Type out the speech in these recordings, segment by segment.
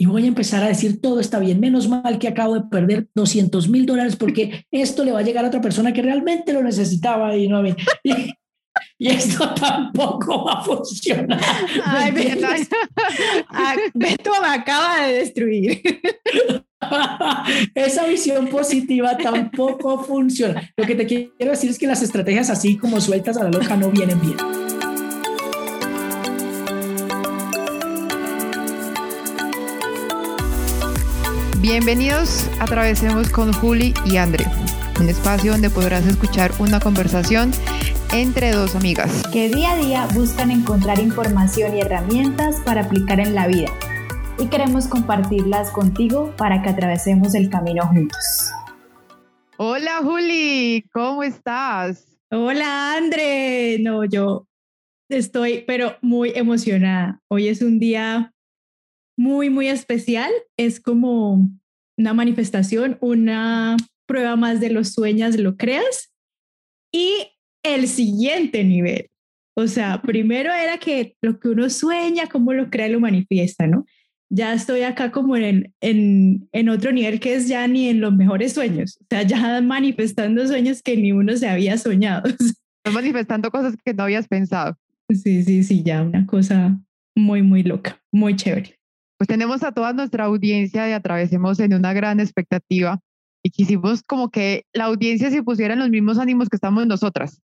y voy a empezar a decir todo está bien, menos mal que acabo de perder 200 mil dólares porque esto le va a llegar a otra persona que realmente lo necesitaba y no a mí. Y, esto tampoco va a funcionar. Ay, ah, Beto me acaba de destruir. Esa visión positiva tampoco funciona. Lo que te quiero decir es que las estrategias así como sueltas a la loca no vienen bien. Bienvenidos a Atravesemos con Juli y André, un espacio donde podrás escuchar una conversación entre dos amigas que día a día buscan encontrar información y herramientas para aplicar en la vida y queremos compartirlas contigo para que atravesemos el camino juntos. Hola Juli, ¿cómo estás? Hola André, no, yo estoy pero muy emocionada. Hoy es un día muy, muy especial. Es como una manifestación, una prueba más de los sueños, lo creas. Y el siguiente nivel. O sea, primero era que lo que uno sueña, cómo lo crea, lo manifiesta, ¿no? Ya estoy acá como en, en, en otro nivel que es ya ni en los mejores sueños, o sea, ya manifestando sueños que ni uno se había soñado. Estás manifestando cosas que no habías pensado. Sí, sí, sí, ya una cosa muy, muy loca, muy chévere pues tenemos a toda nuestra audiencia y atravesemos en una gran expectativa y quisimos como que la audiencia se pusiera en los mismos ánimos que estamos nosotras.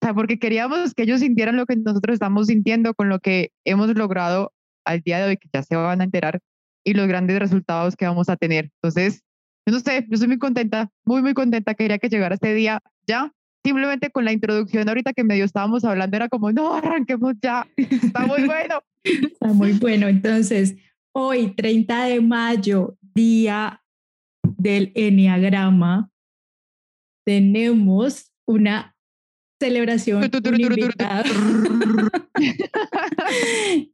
O sea, porque queríamos que ellos sintieran lo que nosotros estamos sintiendo con lo que hemos logrado al día de hoy, que ya se van a enterar, y los grandes resultados que vamos a tener. Entonces, yo no sé, yo estoy muy contenta, muy, muy contenta. Quería que llegara este día ya. Simplemente con la introducción ahorita que medio estábamos hablando, era como, no, arranquemos ya. Está muy bueno. Está muy bueno. Entonces, Hoy, 30 de mayo, día del Enneagrama, tenemos una celebración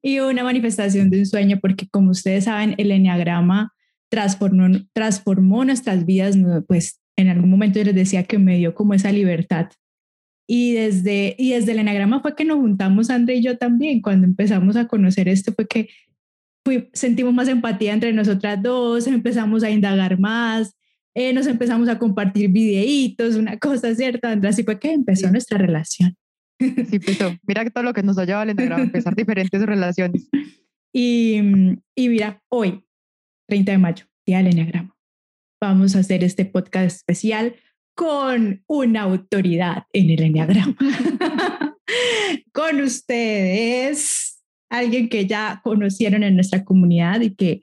y una manifestación de un sueño, porque como ustedes saben, el Enneagrama transformó, transformó nuestras vidas, pues en algún momento yo les decía que me dio como esa libertad. Y desde, y desde el Enneagrama fue que nos juntamos, André y yo también, cuando empezamos a conocer esto, fue que sentimos más empatía entre nosotras dos, empezamos a indagar más, eh, nos empezamos a compartir videitos, una cosa cierta, Andrea, así fue que empezó nuestra relación. Sí, empezó. Mira todo lo que nos ha llevado al enneagrama, empezar diferentes relaciones. Y, y mira, hoy, 30 de mayo, día del enneagrama, vamos a hacer este podcast especial con una autoridad en el enneagrama. con ustedes, alguien que ya conocieron en nuestra comunidad y que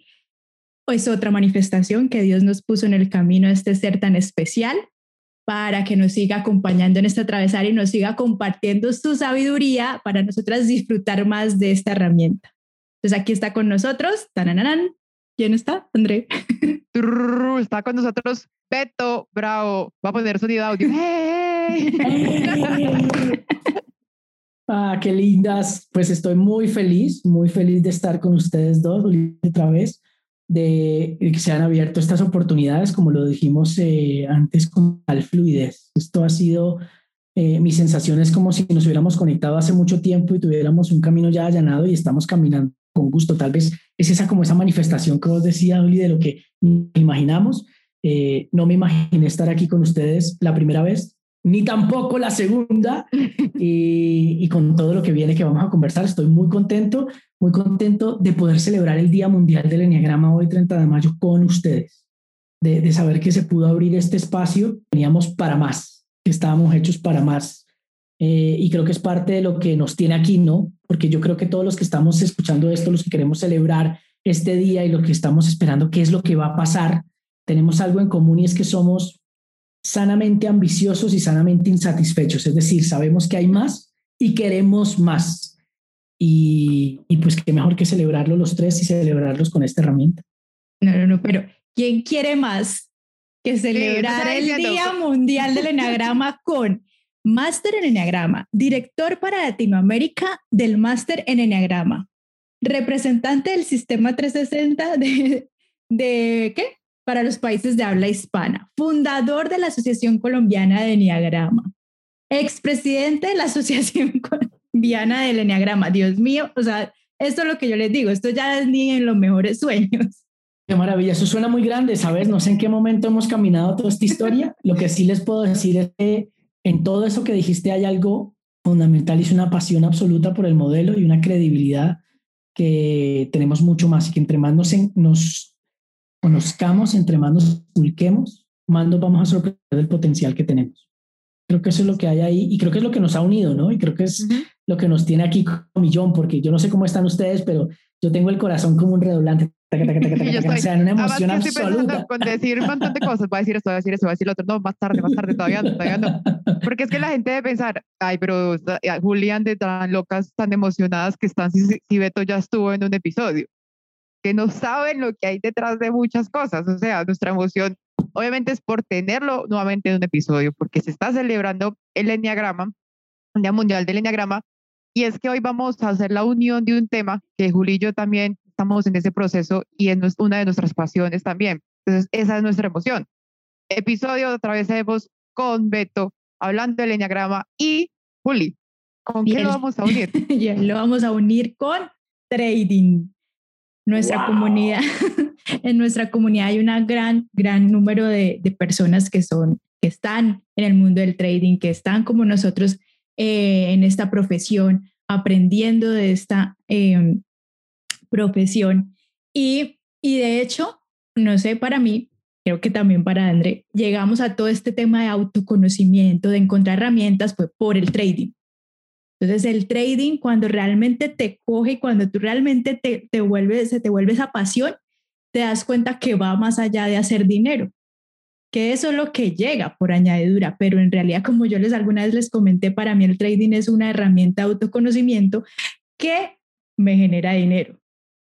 es otra manifestación que Dios nos puso en el camino a este ser tan especial para que nos siga acompañando en esta travesar y nos siga compartiendo su sabiduría para nosotras disfrutar más de esta herramienta. Entonces aquí está con nosotros, tanananan. ¿Quién está? André. Está con nosotros Beto Bravo. Va a poner sonido audio. Ah, qué lindas. Pues estoy muy feliz, muy feliz de estar con ustedes dos otra vez, de, que se han abierto estas oportunidades, como lo dijimos eh, antes, con tal fluidez. Esto ha sido, eh, mi sensación es como si nos hubiéramos conectado hace mucho tiempo y tuviéramos un camino ya allanado y estamos caminando con gusto. Tal vez es esa como esa manifestación que vos decías, de lo que imaginamos. Eh, no me imaginé estar aquí con ustedes la primera vez, ni tampoco la segunda. Y, con todo lo que viene que vamos a conversar, estoy muy contento, muy contento de poder celebrar el Día Mundial del Enneagrama hoy, 30 de mayo, con ustedes, de, saber que se pudo abrir este espacio. Teníamos para más, que estábamos hechos para más. Eh, y creo que es parte de lo que nos tiene aquí, ¿no? Porque yo creo que todos los que estamos escuchando esto, los que queremos celebrar este día y lo que estamos esperando, qué es lo que va a pasar, tenemos algo en común y es que somos sanamente ambiciosos y sanamente insatisfechos. Es decir, sabemos que hay más y queremos más. Y, pues qué mejor que celebrarlo los tres y celebrarlos con esta herramienta. No, no, no, pero ¿quién quiere más que celebrar el Día Mundial del Enneagrama con Máster en Enneagrama, director para Latinoamérica del Máster en Enneagrama, representante del Sistema 360 de, de ¿qué? Para los países de habla hispana, fundador de la Asociación Colombiana de Enneagrama, expresidente de la Asociación Colombiana del Enneagrama. Dios mío, o sea, esto es lo que yo les digo, esto ya es ni en los mejores sueños. Qué maravilla, eso suena muy grande, ¿sabes? No sé en qué momento hemos caminado toda esta historia. Lo que sí les puedo decir es que en todo eso que dijiste hay algo fundamental y es una pasión absoluta por el modelo y una credibilidad que tenemos mucho más y que entre más nos, nos conozcamos, entre más nos pulquemos, más nos vamos a sorprender del potencial que tenemos. Creo que eso es lo que hay ahí y creo que es lo que nos ha unido, ¿no? Y creo que es lo que nos tiene aquí como millón, porque yo no sé cómo están ustedes, pero yo tengo el corazón como un redoblante. o sea, en una emoción absoluta. Con decir un montón de cosas, va a decir esto, va a decir eso, va a decir lo otro, no, más tarde, más tarde, todavía no, todavía no. Porque es que la gente debe pensar, ay, pero Julián de tan locas, tan emocionadas que están si, si Beto ya estuvo en un episodio, que no saben lo que hay detrás de muchas cosas. O sea, nuestra emoción obviamente es por tenerlo nuevamente en un episodio, porque se está celebrando el Enneagrama, el Día Mundial del Enneagrama, y es que hoy vamos a hacer la unión de un tema que Juli y yo también estamos en ese proceso y es una de nuestras pasiones también. Entonces, esa es nuestra emoción. Episodio otra vez vemos con Beto hablando del Enneagrama y Juli. ¿Con qué lo vamos a unir? lo vamos a unir con trading. Nuestra comunidad, en nuestra comunidad hay un gran, gran número de, de personas que son, que están en el mundo del trading, que están como nosotros eh, en esta profesión, aprendiendo de esta em, profesión. Y, y de hecho, no sé, para mí, creo que también para André, llegamos a todo este tema de autoconocimiento, de encontrar herramientas, fue por el trading. Entonces, el trading, cuando realmente te coge, cuando tú realmente te, te vuelves, se te vuelve esa pasión, te das cuenta que va más allá de hacer dinero que eso es lo que llega por añadidura, pero en realidad, como yo les alguna vez les comenté, para mí el trading es una herramienta de autoconocimiento que me genera dinero.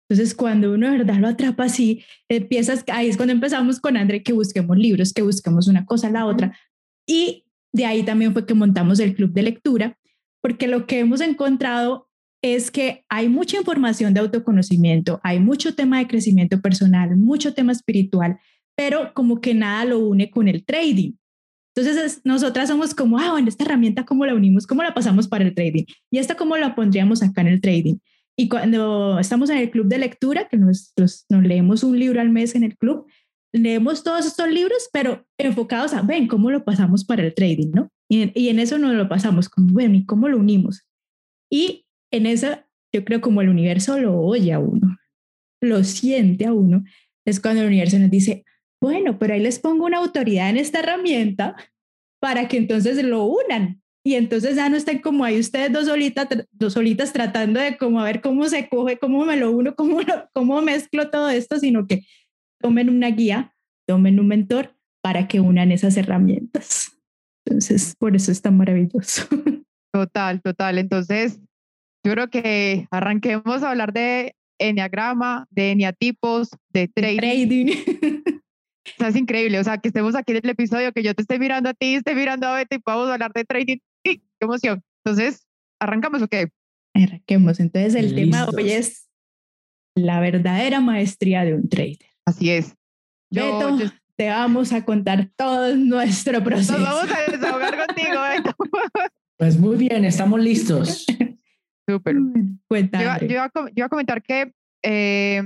Entonces, cuando uno de verdad lo atrapa así, empiezas, ahí es cuando empezamos con André, que busquemos libros, que busquemos una cosa la otra. Y de ahí también fue que montamos el club de lectura, porque lo que hemos encontrado es que hay mucha información de autoconocimiento, hay mucho tema de crecimiento personal, mucho tema espiritual, pero como que nada lo une con el trading. Entonces, nosotras somos como, ah, bueno, esta herramienta, ¿cómo la unimos? ¿Cómo la pasamos para el trading? Y esta, ¿cómo la pondríamos acá en el trading? Y cuando estamos en el club de lectura, que nos, nos, leemos un libro al mes en el club, leemos todos estos libros, pero enfocados a, ven, ¿cómo lo pasamos para el trading? ¿no? Y, en eso nos lo pasamos, como, ven, ¿y cómo lo unimos? Y en eso, yo creo como el universo lo oye a uno, lo siente a uno, es cuando el universo nos dice, bueno, pero ahí les pongo una autoridad en esta herramienta para que entonces lo unan. Y entonces ya no estén como ahí ustedes dos solitas, dos solitas tratando de como a ver cómo se coge, cómo me lo uno, cómo, cómo mezclo todo esto, sino que tomen una guía, tomen un mentor para que unan esas herramientas. Entonces, por eso es tan maravilloso. Total, total. Entonces, yo creo que arranquemos a hablar de enneagrama, de enneatipos, de trading. trading. O sea, es increíble, o sea, que estemos aquí en el episodio, que yo te esté mirando a ti, esté mirando a Betty y podamos hablar de trading. ¡Qué emoción! Entonces, ¿arrancamos o qué? Arranquemos. Entonces, el tema hoy es la verdadera maestría de un trader. Así es. Yo, Beto, te vamos a contar todo nuestro proceso. Nos vamos a desahogar contigo, Beto. Pues muy bien, estamos listos. Súper. Cuéntame. Yo, yo, iba a comentar que eh,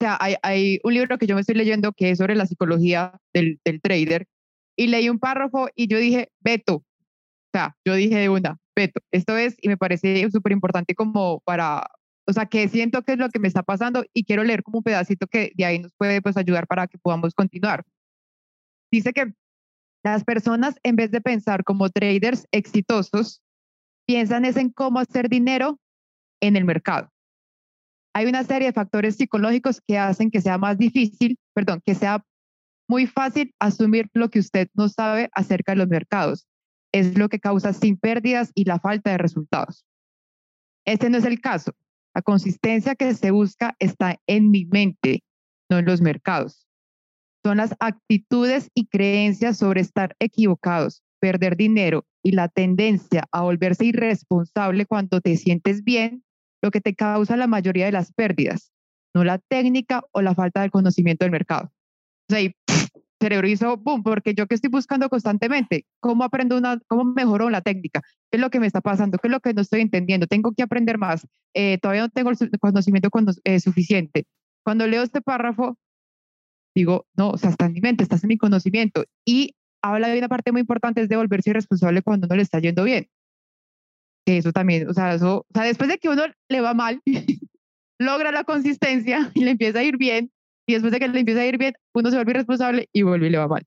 o sea, hay, un libro que yo me estoy leyendo que es sobre la psicología del, del trader y leí un párrafo y yo dije, Beto, o sea, yo dije de una, Beto, esto es, y me parece súper importante como para, o sea, que siento que es lo que me está pasando y quiero leer como un pedacito que de ahí nos puede pues ayudar para que podamos continuar. Dice que las personas en vez de pensar como traders exitosos, piensan es en cómo hacer dinero en el mercado hay una serie de factores psicológicos que hacen que sea más difícil, perdón, que sea muy fácil asumir lo que usted no sabe acerca de los mercados. Es lo que causa sin pérdidas y la falta de resultados. Este no es el caso. La consistencia que se busca está en mi mente, no en los mercados. Son las actitudes y creencias sobre estar equivocados, perder dinero y la tendencia a volverse irresponsable cuando te sientes bien lo que te causa la mayoría de las pérdidas, no la técnica o la falta de conocimiento del mercado. O sea, y cerebro hizo boom, porque yo que estoy buscando constantemente, ¿cómo aprendo una, cómo mejoro la técnica? ¿Qué es lo que me está pasando? ¿Qué es lo que no estoy entendiendo? Tengo que aprender más. Eh, todavía no tengo el conocimiento eh, suficiente. Cuando leo este párrafo, digo, no, o sea, está en mi mente, estás en mi conocimiento. Y habla de una parte muy importante, es de volverse irresponsable cuando no le está yendo bien. Que eso también, o sea, eso, o sea, después de que uno le va mal, logra la consistencia y le empieza a ir bien, y después de que le empieza a ir bien, uno se vuelve irresponsable y vuelve y le va mal.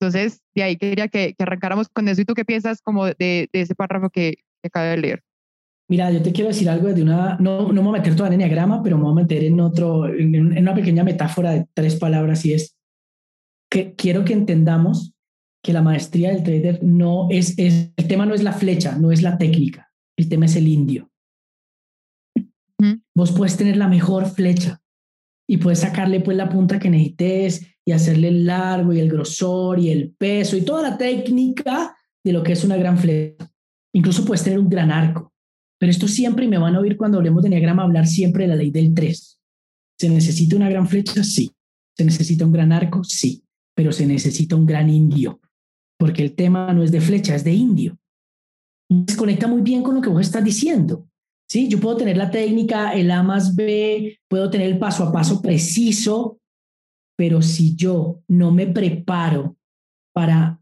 Entonces, de ahí quería que, que arrancáramos con eso. ¿Y tú qué piensas como de, de ese párrafo que, que acabo de leer? Mira, yo te quiero decir algo de una, no, no me voy a meter todo en enneagrama, pero me voy a meter en otro, en, una pequeña metáfora de tres palabras y es que quiero que entendamos que la maestría del trader no es, es el tema no es la flecha, no es la técnica, el tema es el indio. Vos puedes tener la mejor flecha y puedes sacarle pues la punta que necesites y hacerle el largo y el grosor y el peso y toda la técnica de lo que es una gran flecha. Incluso puedes tener un gran arco. Pero esto siempre, y me van a oír cuando hablemos de diagrama hablar siempre de la ley del 3. ¿Se necesita una gran flecha? Sí. ¿Se necesita un gran arco? Sí. Pero se necesita un gran indio. Porque el tema no es de flecha, es de indio. Se conecta muy bien con lo que vos estás diciendo. Sí, yo puedo tener la técnica, el A más B, puedo tener el paso a paso preciso, pero si yo no me preparo para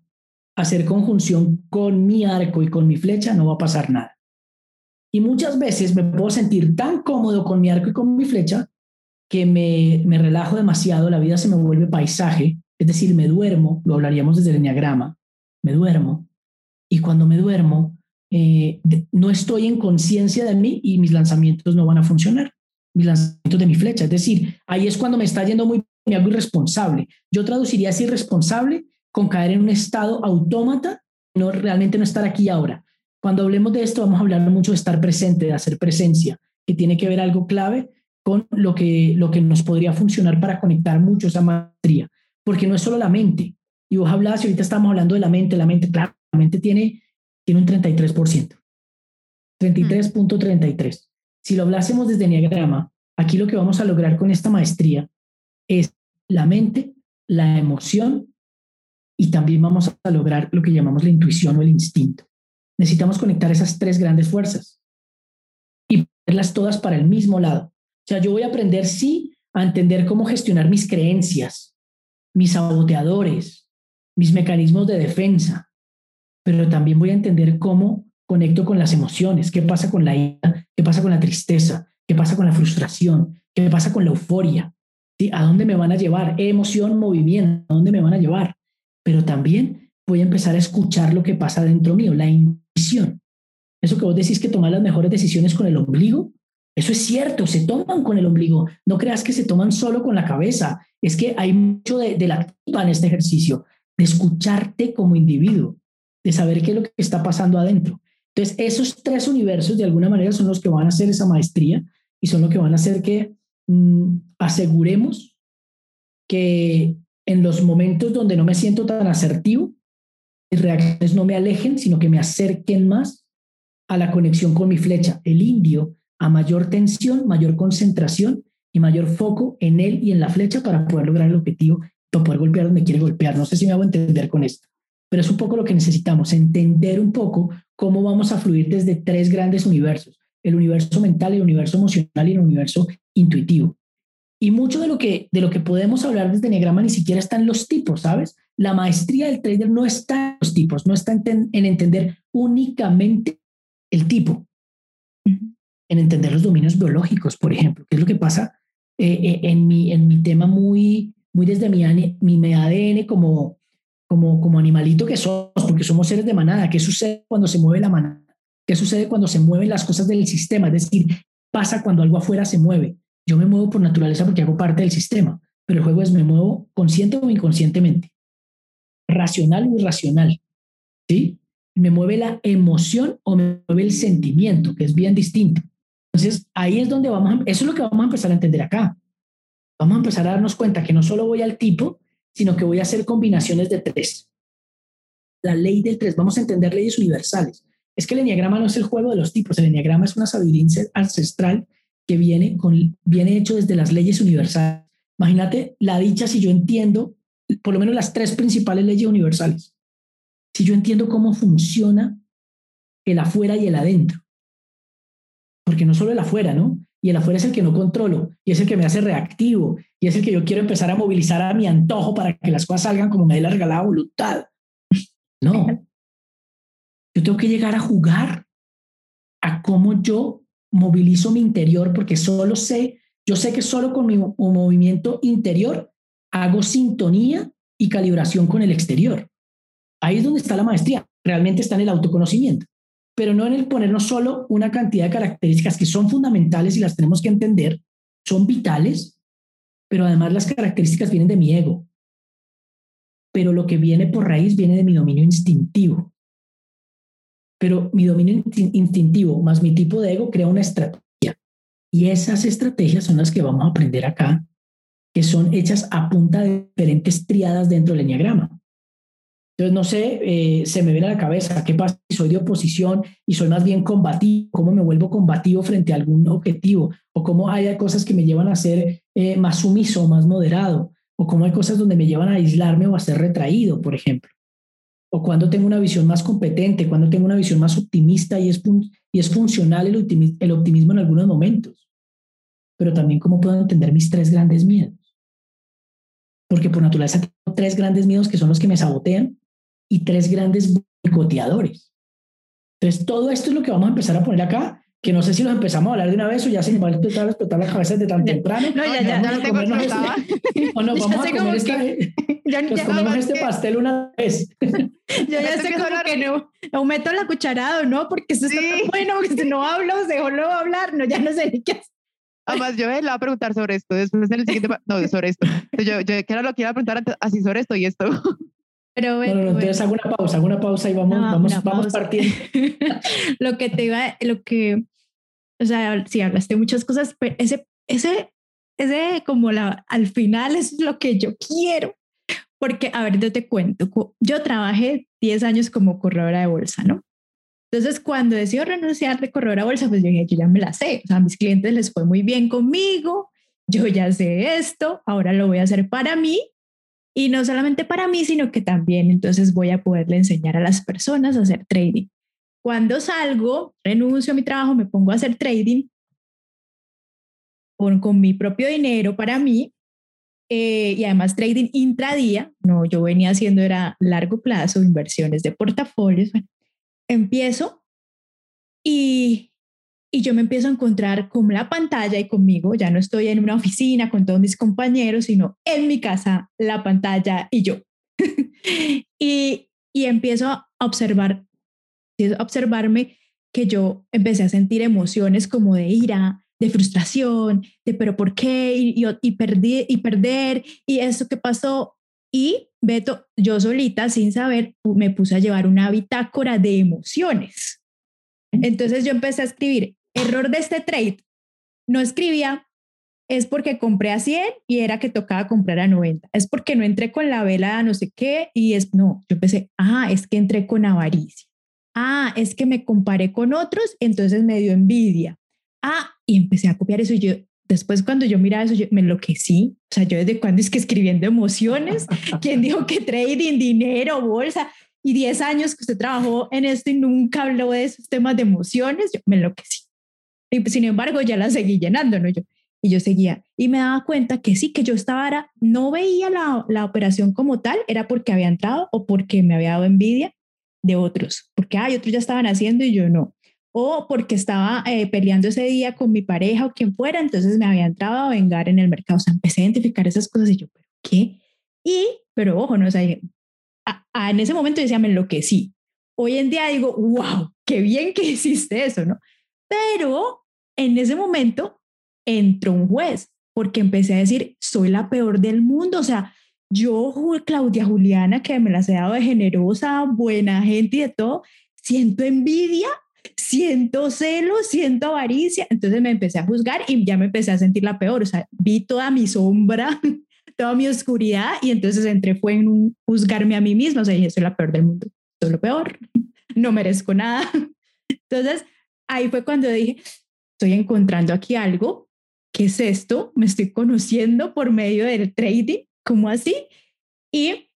hacer conjunción con mi arco y con mi flecha, no va a pasar nada. Y muchas veces me puedo sentir tan cómodo con mi arco y con mi flecha que me, me relajo demasiado, la vida se me vuelve paisaje, es decir, me duermo, lo hablaríamos desde el enneagrama, me duermo, y cuando me duermo, eh, no estoy en conciencia de mí y mis lanzamientos no van a funcionar, mis lanzamientos de mi flecha. Es decir, ahí es cuando me está yendo muy, me hago irresponsable. Yo traduciría así irresponsable con caer en un estado autómata, no realmente no estar aquí ahora. Cuando hablemos de esto, vamos a hablar mucho de estar presente, de hacer presencia, que tiene que ver algo clave con lo que, lo que nos podría funcionar para conectar mucho esa maestría, porque no es solo la mente. Y vos hablabas, y ahorita estamos hablando de la mente, la mente, claro, la mente tiene tiene un 33%. 33.33. Si lo hablásemos desde Enneagrama, aquí lo que vamos a lograr con esta maestría es la mente, la emoción y también vamos a lograr lo que llamamos la intuición o el instinto. Necesitamos conectar esas tres grandes fuerzas y ponerlas todas para el mismo lado. O sea, yo voy a aprender, sí, a entender cómo gestionar mis creencias, mis saboteadores, mis mecanismos de defensa, pero también voy a entender cómo conecto con las emociones, qué pasa con la ira, qué pasa con la tristeza, qué pasa con la frustración, qué pasa con la euforia, ¿sí? ¿A dónde me van a llevar? Emoción, movimiento, ¿a dónde me van a llevar? Pero también voy a empezar a escuchar lo que pasa dentro mío, la intuición. Eso que vos decís que tomar las mejores decisiones con el ombligo, eso es cierto, se toman con el ombligo. No creas que se toman solo con la cabeza. Es que hay mucho de, de la activa en este ejercicio, de escucharte como individuo de saber qué es lo que está pasando adentro. Entonces, esos tres universos de alguna manera son los que van a hacer esa maestría y son los que van a hacer que mm, aseguremos que en los momentos donde no me siento tan asertivo, mis reacciones no me alejen, sino que me acerquen más a la conexión con mi flecha, el indio, a mayor tensión, mayor concentración y mayor foco en él y en la flecha para poder lograr el objetivo, para poder golpear donde quiere golpear. No sé si me hago entender con esto pero es un poco lo que necesitamos, entender un poco cómo vamos a fluir desde tres grandes universos, el universo mental, el universo emocional y el universo intuitivo. Y mucho de lo que, de lo que podemos hablar desde Enneagrama ni siquiera está en los tipos, ¿sabes? La maestría del trader no está en los tipos, no está en, entender únicamente el tipo, en entender los dominios biológicos, por ejemplo, que es lo que pasa eh, eh, en, mi, en mi tema muy, muy desde mi, mi ADN como, como, como animalito que somos, porque somos seres de manada. ¿Qué sucede cuando se mueve la manada? ¿Qué sucede cuando se mueven las cosas del sistema? Es decir, pasa cuando algo afuera se mueve. Yo me muevo por naturaleza porque hago parte del sistema, pero el juego es me muevo consciente o inconscientemente, racional o irracional. ¿Sí? Me mueve la emoción o me mueve el sentimiento, que es bien distinto. Entonces, ahí es donde vamos, a, eso es lo que vamos a empezar a entender acá. Vamos a empezar a darnos cuenta que no solo voy al tipo, sino que voy a hacer combinaciones de tres. La ley del tres, vamos a entender leyes universales. Es que el enneagrama no es el juego de los tipos, el enneagrama es una sabiduría ancestral que viene, con, viene hecho desde las leyes universales. Imagínate la dicha si yo entiendo por lo menos las tres principales leyes universales. Si yo entiendo cómo funciona el afuera y el adentro. Porque no solo el afuera, ¿no? Y el afuera es el que no controlo y es el que me hace reactivo y es el que yo quiero empezar a movilizar a mi antojo para que las cosas salgan como me dé la regalada voluntad. No. Yo tengo que llegar a jugar a cómo yo movilizo mi interior porque solo sé, yo sé que solo con mi movimiento interior hago sintonía y calibración con el exterior. Ahí es donde está la maestría, realmente está en el autoconocimiento, pero no en el ponernos solo una cantidad de características que son fundamentales y las tenemos que entender, son vitales, pero además las características vienen de mi ego. Pero lo que viene por raíz viene de mi dominio instintivo. Pero mi dominio instintivo más mi tipo de ego crea una estrategia. Y esas estrategias son las que vamos a aprender acá, que son hechas a punta de diferentes triadas dentro del enneagrama. Entonces, no sé, eh, se me viene a la cabeza, ¿qué pasa si soy de oposición y soy más bien combativo? ¿Cómo me vuelvo combativo frente a algún objetivo? ¿O cómo hay cosas que me llevan a ser eh, más sumiso, más moderado? ¿O cómo hay cosas donde me llevan a aislarme o a ser retraído, por ejemplo? ¿O cuando tengo una visión más competente, cuando tengo una visión más optimista y es, y es funcional el el optimismo en algunos momentos? Pero también cómo puedo entender mis tres grandes miedos. Porque por naturaleza tengo tres grandes miedos que son los que me sabotean y tres grandes boicoteadores. Entonces, todo esto es lo que vamos a empezar a poner acá, que no sé si nos empezamos a hablar de una vez o ya se nos va a explotar, la cabeza de tan temprano. No, ya, ya, ya, tengo este, O no, vamos a comer este, ya, nos comemos este pastel una vez. Yo ya sé como que no, meto la cucharada, ¿no? Porque eso está tan bueno, que si no hablo, se luego hablar, no, ya no sé ni qué hacer. Además, yo le voy a preguntar sobre esto, después en el siguiente, no, sobre esto. Yo, yo que era lo que iba a preguntar antes, así sobre esto y esto. Pero bueno, entonces hago una pausa, hago una pausa y vamos, vamos, vamos partiendo. lo que te iba, lo que, o sea, sí hablaste muchas cosas, pero ese, ese, ese como la, al final es lo que yo quiero. Porque, a ver, yo te cuento, yo trabajé 10 años como corredora de bolsa, ¿no? Entonces, cuando decido renunciar de corredora de bolsa, pues yo dije, yo ya me la sé, o sea, a mis clientes les fue muy bien conmigo, yo ya sé esto, ahora lo voy a hacer para mí y no solamente para mí, sino que también entonces voy a poderle enseñar a las personas a hacer trading. Cuando salgo, renuncio a mi trabajo, me pongo a hacer trading con, con mi propio dinero para mí eh, y además trading intradía, no, yo venía haciendo era largo plazo, inversiones de portafolios, empiezo y, y yo me empiezo a encontrar con la pantalla y conmigo, ya no estoy en una oficina con todos mis compañeros, sino en mi casa, la pantalla y yo. y, y empiezo a observar, a observarme que yo empecé a sentir emociones como de ira, de frustración, de pero ¿por qué? Y, y, y, perdí, y perder, y eso que pasó. Y Beto, yo solita, sin saber, me puse a llevar una bitácora de emociones. Entonces yo empecé a escribir, error de este trade, no escribía, es porque compré a 100 y era que tocaba comprar a 90. Es porque no entré con la vela no sé qué y es, no, yo pensé, ah, es que entré con avaricia. Ah, es que me comparé con otros, entonces me dio envidia. Ah, y empecé a copiar eso y yo, después cuando yo miraba eso, yo me enloquecí. O sea, yo desde cuando es que escribiendo emociones, ¿quién dijo que trading, dinero, bolsa? Y 10 años que usted trabajó en esto y nunca habló de esos temas de emociones, yo me enloquecí. Y pues, sin embargo, ya la seguí llenando, ¿no? Yo, y yo seguía. Y me daba cuenta que sí, que yo estaba, era, no veía la, la operación como tal, era porque había entrado o porque me había dado envidia de otros, porque hay otros ya estaban haciendo y yo no. O porque estaba eh, peleando ese día con mi pareja o quien fuera, entonces me había entrado a vengar en el mercado. O sea, empecé a identificar esas cosas y yo, ¿pero qué? Y, pero ojo, no, o sea, en ese momento decía, me enloquecí. Hoy en día digo, wow, qué bien que hiciste eso, ¿no? Pero en ese momento entró un juez porque empecé a decir, soy la peor del mundo, o sea, yo, Claudia Juliana, que me las he dado de generosa, buena gente y de todo, siento envidia, siento celos, siento avaricia, entonces me empecé a juzgar y ya me empecé a sentir la peor, o sea, vi toda mi sombra, toda mi oscuridad y entonces entré fue en juzgarme a mí misma, o sea, dije, soy la peor del mundo, soy lo peor, no merezco nada. Entonces, ahí fue cuando dije, estoy encontrando aquí algo, ¿qué es esto? Me estoy conociendo por medio del trading, ¿cómo así? Y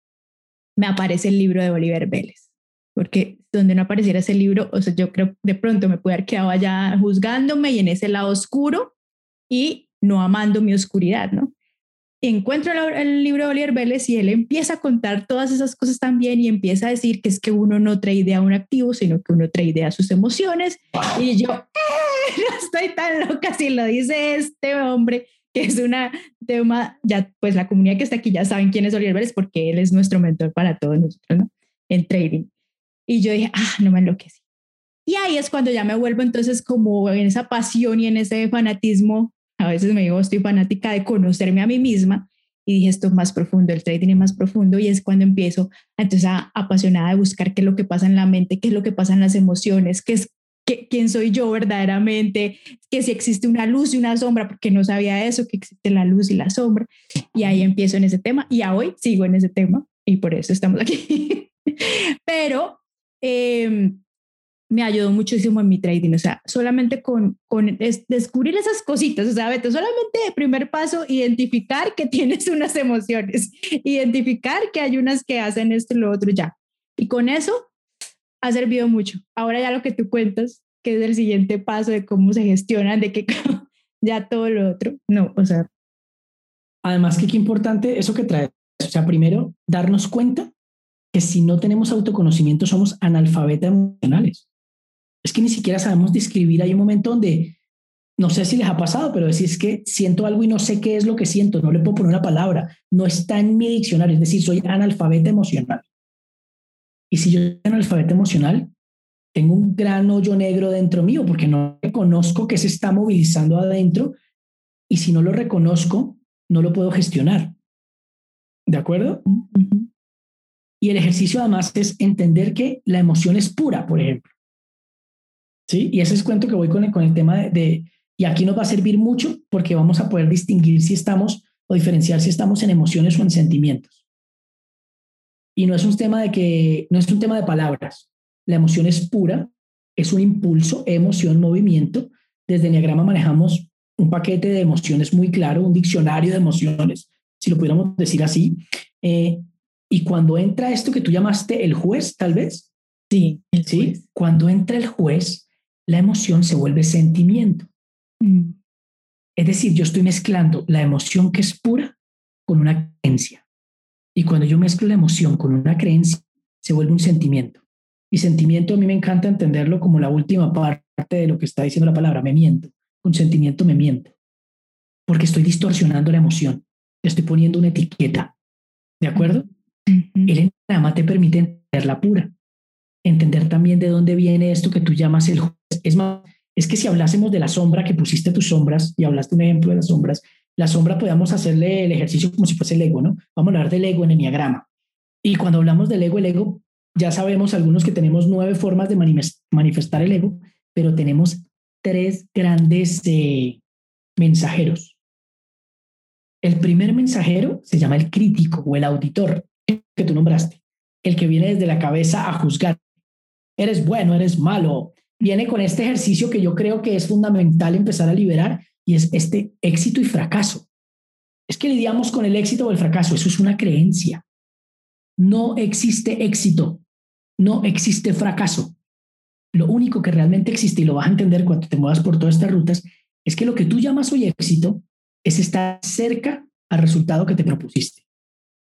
me aparece el libro de Oliver Vélez, porque donde no apareciera ese libro, o sea, yo creo de pronto me pude haber quedado allá juzgándome y en ese lado oscuro y no amando mi oscuridad, ¿no? encuentro el, libro de Oliver Vélez y él empieza a contar todas esas cosas también y empieza a decir que es que uno no trae idea a un activo, sino que uno trae idea a sus emociones. Y yo, no estoy tan loca si lo dice este hombre, que es una tema, ya pues la comunidad que está aquí ya saben quién es Oliver Vélez porque él es nuestro mentor para todos nosotros, ¿no? En trading. Y yo dije, ah, no me enloquecí. Y ahí es cuando ya me vuelvo entonces como en esa pasión y en ese fanatismo a veces me digo, estoy fanática de conocerme a mí misma y dije, esto es más profundo, el trading es más profundo y es cuando empiezo entonces a, apasionada de buscar qué es lo que pasa en la mente, qué es lo que pasa en las emociones, qué es qué, quién soy yo verdaderamente, que si existe una luz y una sombra, porque no sabía eso, que existe la luz y la sombra. Y ahí empiezo en ese tema y a hoy sigo en ese tema y por eso estamos aquí. Pero eh, me ayudó muchísimo en mi trading, o sea, solamente con, con descubrir esas cositas, o sea, vete, solamente primer paso, identificar que tienes unas emociones, identificar que hay unas que hacen esto y lo otro ya. Y con eso ha servido mucho. Ahora ya lo que tú cuentas, que es el siguiente paso de cómo se gestionan, de que ya todo lo otro, no, o sea. Además que qué importante eso que trae, o sea, primero darnos cuenta que si no tenemos autoconocimiento somos analfabetas emocionales es que ni siquiera sabemos describir. Hay un momento donde, no sé si les ha pasado, pero decir es que siento algo y no sé qué es lo que siento, no le puedo poner una palabra, no está en mi diccionario, es decir, soy analfabeta emocional. Y si yo soy analfabeta emocional, tengo un gran hoyo negro dentro mío porque no reconozco que se está movilizando adentro y si no lo reconozco, no lo puedo gestionar. ¿De acuerdo? Y el ejercicio además es entender que la emoción es pura, por ejemplo. ¿sí? Y ese es cuento que voy con el, con el tema de, y aquí nos va a servir mucho porque vamos a poder distinguir si estamos o diferenciar si estamos en emociones o en sentimientos. Y no es un tema de que, no es un tema de palabras. La emoción es pura, es un impulso, emoción, movimiento. Desde Enneagrama manejamos un paquete de emociones muy claro, un diccionario de emociones, si lo pudiéramos decir así. Eh, y cuando entra esto que tú llamaste el juez, tal vez. Sí, ¿sí? Cuando entra el juez, la emoción se vuelve sentimiento. Mm. Es decir, yo estoy mezclando la emoción que es pura con una creencia. Y cuando yo mezclo la emoción con una creencia, se vuelve un sentimiento. Y sentimiento a mí me encanta entenderlo como la última parte de lo que está diciendo la palabra, me miento. Con sentimiento me miento. Porque estoy distorsionando la emoción. Estoy poniendo una etiqueta. ¿De acuerdo? El entrama te permite entender la pura. Entender también de dónde viene esto que tú llamas el es más, es que si hablásemos de la sombra que pusiste tus sombras y hablaste un ejemplo de las sombras, la sombra podemos hacerle el ejercicio como si fuese el ego, ¿no? Vamos a hablar del ego en enneagrama. Y cuando hablamos del ego, el ego, ya sabemos algunos que tenemos nueve formas de manifestar el ego, pero tenemos tres grandes eh, mensajeros. El primer mensajero se llama el crítico o el auditor que tú nombraste, el que viene desde la cabeza a juzgar. Eres bueno, eres malo, viene con este ejercicio que yo creo que es fundamental empezar a liberar y es este éxito y fracaso. Es que lidiamos con el éxito o el fracaso, eso es una creencia. No existe éxito, no existe fracaso. Lo único que realmente existe, y lo vas a entender cuando te muevas por todas estas rutas, es que lo que tú llamas hoy éxito es estar cerca al resultado que te propusiste.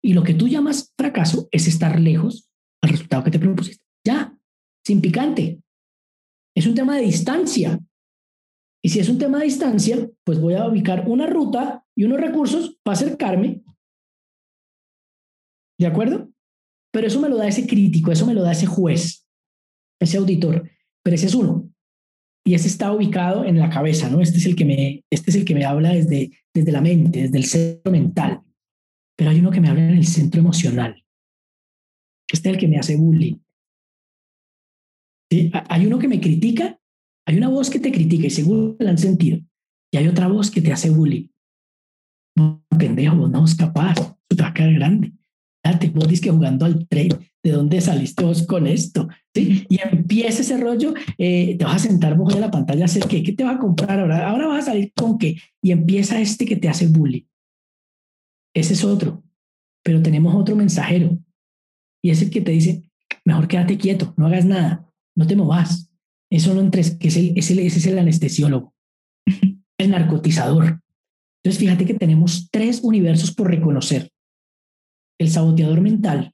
Y lo que tú llamas fracaso es estar lejos al resultado que te propusiste. Ya, sin picante. Es un tema de distancia. Y si es un tema de distancia, pues voy a ubicar una ruta y unos recursos para acercarme. ¿De acuerdo? Pero eso me lo da ese crítico, eso me lo da ese juez, ese auditor. Pero ese es uno. Y ese está ubicado en la cabeza, ¿no? Este es el que me, este es el que me habla desde, desde la mente, desde el centro mental. Pero hay uno que me habla en el centro emocional. Este es el que me hace bullying. Hay uno que me critica, hay una voz que te critica y seguro la han sentido. Y hay otra voz que te hace bullying. No, pendejo, no es capaz, te va a quedar grande. Date, vos que jugando al trade, ¿de dónde saliste vos con esto? ¿Sí? Y empieza ese rollo, eh, te vas a sentar vos en la pantalla a hacer qué, qué te va a comprar ahora, ahora vas a salir con qué, y empieza este que te hace bullying. Ese es otro, pero tenemos otro mensajero, y es el que te dice, mejor quédate quieto, no hagas nada, no te movas. Eso no que es el, ese es el anestesiólogo, el narcotizador. Entonces, fíjate que tenemos tres universos por reconocer. El saboteador mental,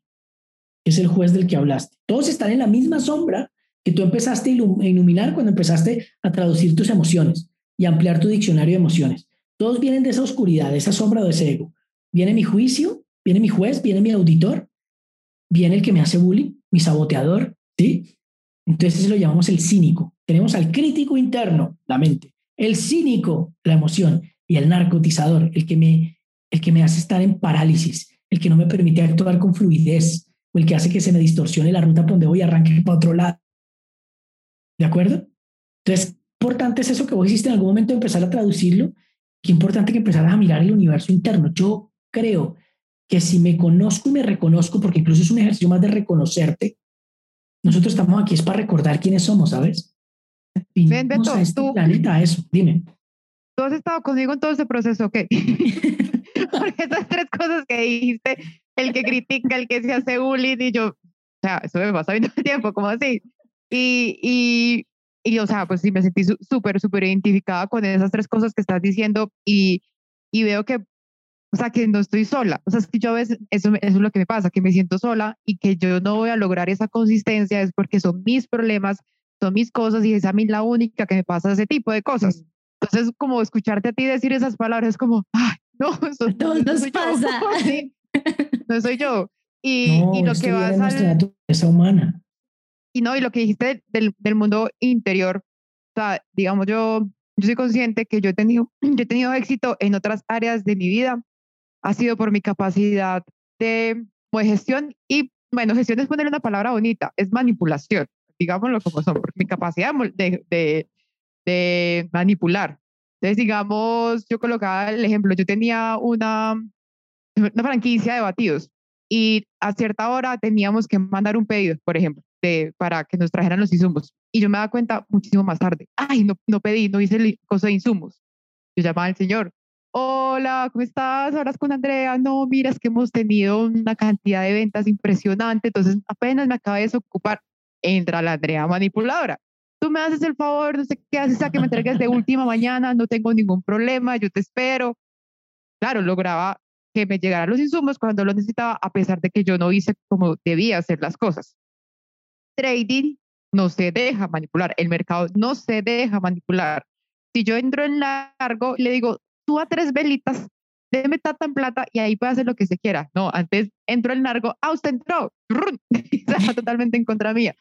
que es el juez del que hablaste. Todos están en la misma sombra que tú empezaste a iluminar cuando empezaste a traducir tus emociones y ampliar tu diccionario de emociones. Todos vienen de esa oscuridad, de esa sombra de ese ego. Viene mi juicio, viene mi juez, viene mi auditor, viene el que me hace bullying, mi saboteador, ¿sí? Entonces lo llamamos el cínico. Tenemos al crítico interno, la mente, el cínico, la emoción, y el narcotizador, el que me, el que me hace estar en parálisis, el que no me permite actuar con fluidez, o el que hace que se me distorsione la ruta por donde voy y arranque para otro lado. ¿De acuerdo? Entonces, importante es eso que vos hiciste en algún momento empezar a traducirlo. Qué importante que empezaras a mirar el universo interno. Yo creo que si me conozco y me reconozco, porque incluso es un ejercicio más de reconocerte, nosotros estamos aquí es para recordar quiénes somos, ¿sabes? Vinimos a este planeta, eso, dime. Tú has estado conmigo en todo ese proceso, ¿ok? porque esas tres cosas que dijiste, el que critica, el que se hace bullying, y yo, o sea, eso me pasa todo el tiempo, como así? Y, y, y, o sea, pues sí, me sentí súper, súper identificada con esas tres cosas que estás diciendo y, y veo que, o sea, que no estoy sola. O sea, es que yo a veces, eso, eso es lo que me pasa, que me siento sola y que yo no voy a lograr esa consistencia es porque son mis problemas, son mis cosas y es a mí la única que me pasa ese tipo de cosas. Entonces, como escucharte a ti decir esas palabras es como, ay, no, eso no, nos pasa. no soy yo. Y, y lo que vas a... Esa humana. Y no, y lo que dijiste del, del mundo interior, o sea, digamos, yo, yo soy consciente que yo he, tenido, yo he tenido éxito en otras áreas de mi vida, ha sido por mi capacidad de, de gestión y, bueno, gestión es ponerle una palabra bonita, es manipulación, digámoslo como son, porque mi capacidad de, de, de manipular. Entonces, digamos, yo colocaba el ejemplo, yo tenía una, una franquicia de batidos y a cierta hora teníamos que mandar un pedido, por ejemplo, de, para que nos trajeran los insumos. Y yo me daba cuenta muchísimo más tarde, ay, no, no pedí, no hice el costo de insumos. Yo llamaba al señor, hola, ¿cómo estás? Hablas con Andrea. No, mira, es que hemos tenido una cantidad de ventas impresionante, entonces apenas me acabé de desocupar. Entra la Andrea manipuladora tú me haces el favor, no sé qué haces, a que me entregues de última mañana, no tengo ningún problema, yo te espero. Claro, lograba que me llegaran los insumos cuando los necesitaba, a pesar de que yo no hice como debía hacer las cosas. Trading no se deja manipular, el mercado no se deja manipular. Si yo entro en largo, le digo, tú a tres velitas, déme tata en plata y ahí puede hacer lo que se quiera. No, antes entro en largo, ah, usted entró, está totalmente en contra mía.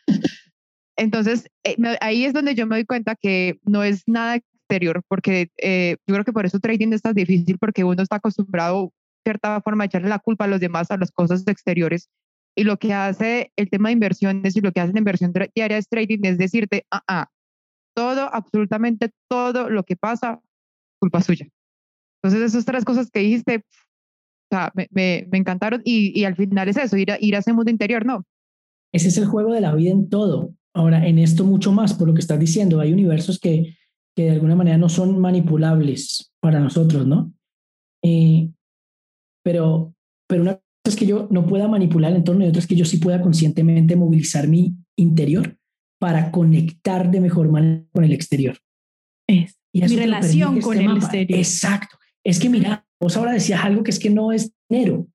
Entonces, eh, ahí es donde yo me doy cuenta que no es nada exterior, porque eh, yo creo que por eso trading es tan difícil, porque uno está acostumbrado, de cierta forma, a echarle la culpa a los demás, a las cosas exteriores. Y lo que hace el tema de inversiones y lo que hace la inversión diaria es trading, es decirte, ah, ah, todo, absolutamente todo lo que pasa, culpa suya. Entonces, esas tres cosas que dijiste, o sea, me, me, me encantaron y, y, al final es eso, ir a, ir a ese mundo interior, ¿no? Ese es el juego de la vida en todo. Ahora, en esto mucho más, por lo que estás diciendo, hay universos que, que de alguna manera no son manipulables para nosotros, ¿no? Eh, pero, pero una cosa es que yo no pueda manipular el entorno y otra es que yo sí pueda conscientemente movilizar mi interior para conectar de mejor manera con el exterior. Es mi relación con este el exterior. Exacto. Es que mira, vos ahora decías algo que es que no es dinero.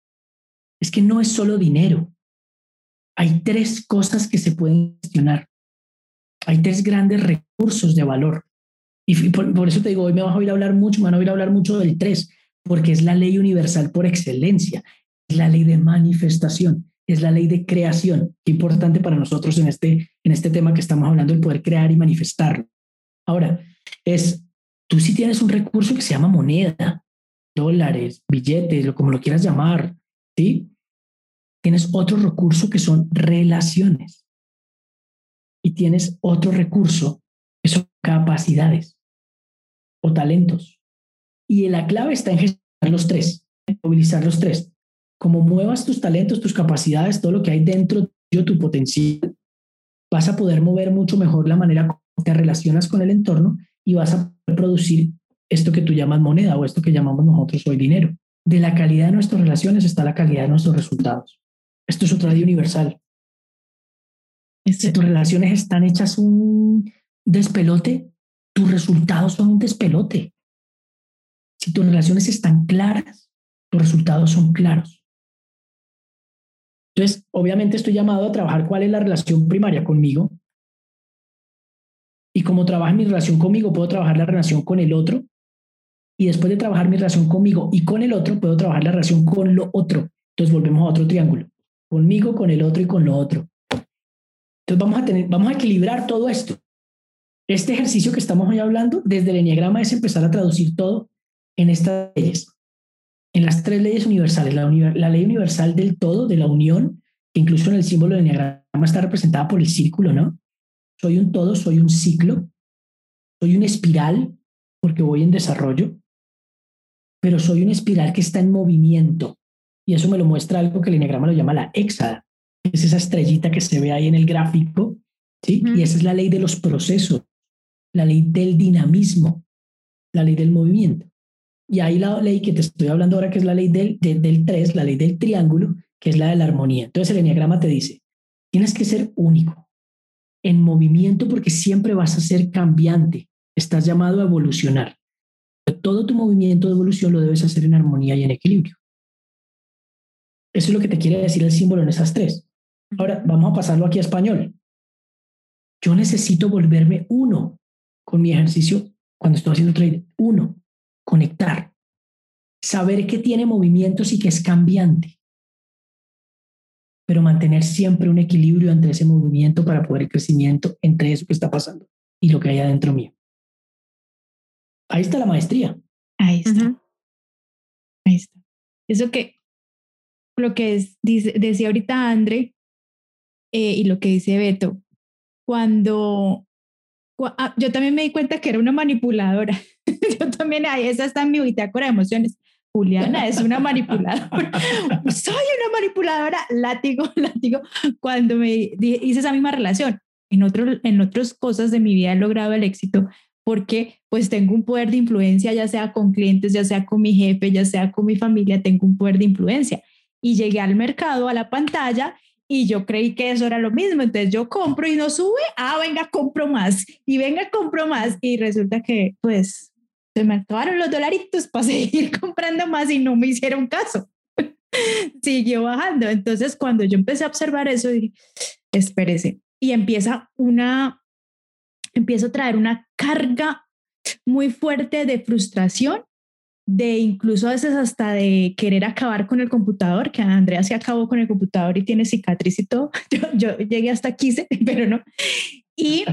Es que no es solo dinero hay tres cosas que se pueden gestionar. Hay tres grandes recursos de valor. Y por, eso te digo, hoy me vas a oír hablar mucho, me van a oír hablar mucho del tres, porque es la ley universal por excelencia, es la ley de manifestación, es la ley de creación. Qué importante para nosotros en este, en este tema que estamos hablando, el poder crear y manifestarlo. Ahora, es, tú sí tienes un recurso que se llama moneda, dólares, billetes, lo como lo quieras llamar, ¿sí? Tienes otro recurso que son relaciones. Y tienes otro recurso que son capacidades o talentos. Y la clave está en gestionar los tres, en movilizar los tres. Como muevas tus talentos, tus capacidades, todo lo que hay dentro de tu potencial, vas a poder mover mucho mejor la manera como te relacionas con el entorno y vas a poder producir esto que tú llamas moneda o esto que llamamos nosotros hoy dinero. De la calidad de nuestras relaciones está la calidad de nuestros resultados. Esto es otra ley universal. Si tus relaciones están hechas un despelote, tus resultados son un despelote. Si tus relaciones están claras, tus resultados son claros. Entonces, obviamente estoy llamado a trabajar cuál es la relación primaria conmigo. Y como trabaja mi relación conmigo, puedo trabajar la relación con el otro. Y después de trabajar mi relación conmigo y con el otro, puedo trabajar la relación con lo otro. Entonces volvemos a otro triángulo. Conmigo, con el otro y con lo otro. Entonces vamos a, tener, vamos a equilibrar todo esto. Este ejercicio que estamos hoy hablando desde el Enneagrama es empezar a traducir todo en estas leyes, en las tres leyes universales. La, ley universal del todo, de la unión, que incluso en el símbolo del Enneagrama está representada por el círculo, ¿no? Soy un todo, soy un ciclo, soy una espiral porque voy en desarrollo, pero soy una espiral que está en movimiento. Y eso me lo muestra algo que el Enneagrama lo llama la éxada, es esa estrellita que se ve ahí en el gráfico, ¿sí? Y esa es la ley de los procesos, la ley del dinamismo, la ley del movimiento. Y ahí la ley que te estoy hablando ahora, que es la ley del, del 3, la ley del triángulo, que es la de la armonía. Entonces el enneagrama te dice, tienes que ser único, en movimiento porque siempre vas a ser cambiante, estás llamado a evolucionar. Todo tu movimiento de evolución lo debes hacer en armonía y en equilibrio. Eso es lo que te quiere decir el símbolo en esas tres. Ahora, vamos a pasarlo aquí a español. Yo necesito volverme uno con mi ejercicio cuando estoy haciendo trading. Uno, conectar. Saber que tiene movimientos y que es cambiante. Pero mantener siempre un equilibrio entre ese movimiento para poder el crecimiento entre eso que está pasando y lo que hay adentro mío. Ahí está la maestría. Ahí está. Ahí está. Eso que lo que es, dice, decía ahorita André eh, y lo que dice Beto, cuando ah, yo también me di cuenta que era una manipuladora. yo también, ahí esa está en mi bitácora de emociones. Juliana es una manipuladora. Soy una manipuladora, látigo, látigo. Cuando me hice esa misma relación, en, otro, en otras cosas de mi vida he logrado el éxito porque pues tengo un poder de influencia, ya sea con clientes, ya sea con mi jefe, ya sea con mi familia, tengo un poder de influencia. Y llegué al mercado, a la pantalla, y yo creí que eso era lo mismo. Entonces yo compro y no sube, ah, venga, compro más y venga, compro más. Y resulta que pues se me acabaron los dolaritos para seguir comprando más y no me hicieron caso. Siguió bajando. Entonces cuando yo empecé a observar eso, dije, espérese. Y empieza una, empiezo a traer una carga muy fuerte de frustración de incluso a veces hasta de querer acabar con el computador, que Andrea se acabó con el computador y tiene cicatriz y todo. Yo, llegué hasta aquí, pero no. Y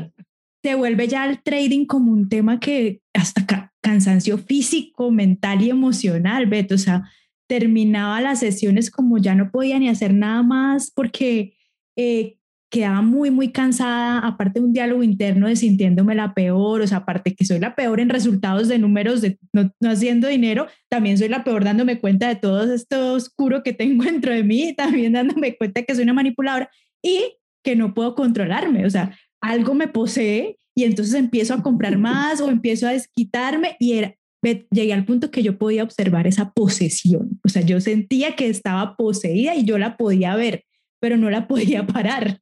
se vuelve ya el trading como un tema que hasta cansancio físico, mental y emocional, Beto. O sea, terminaba las sesiones como ya no podía ni hacer nada más porque eh, quedaba muy, muy cansada, aparte de un diálogo interno de sintiéndome la peor, o sea, aparte que soy la peor en resultados de números, de no, haciendo dinero, también soy la peor dándome cuenta de todo esto oscuro que tengo dentro de mí, también dándome cuenta que soy una manipuladora y que no puedo controlarme, o sea, algo me posee y entonces empiezo a comprar más o empiezo a desquitarme y era, llegué al punto que yo podía observar esa posesión, o sea, yo sentía que estaba poseída y yo la podía ver, pero no la podía parar.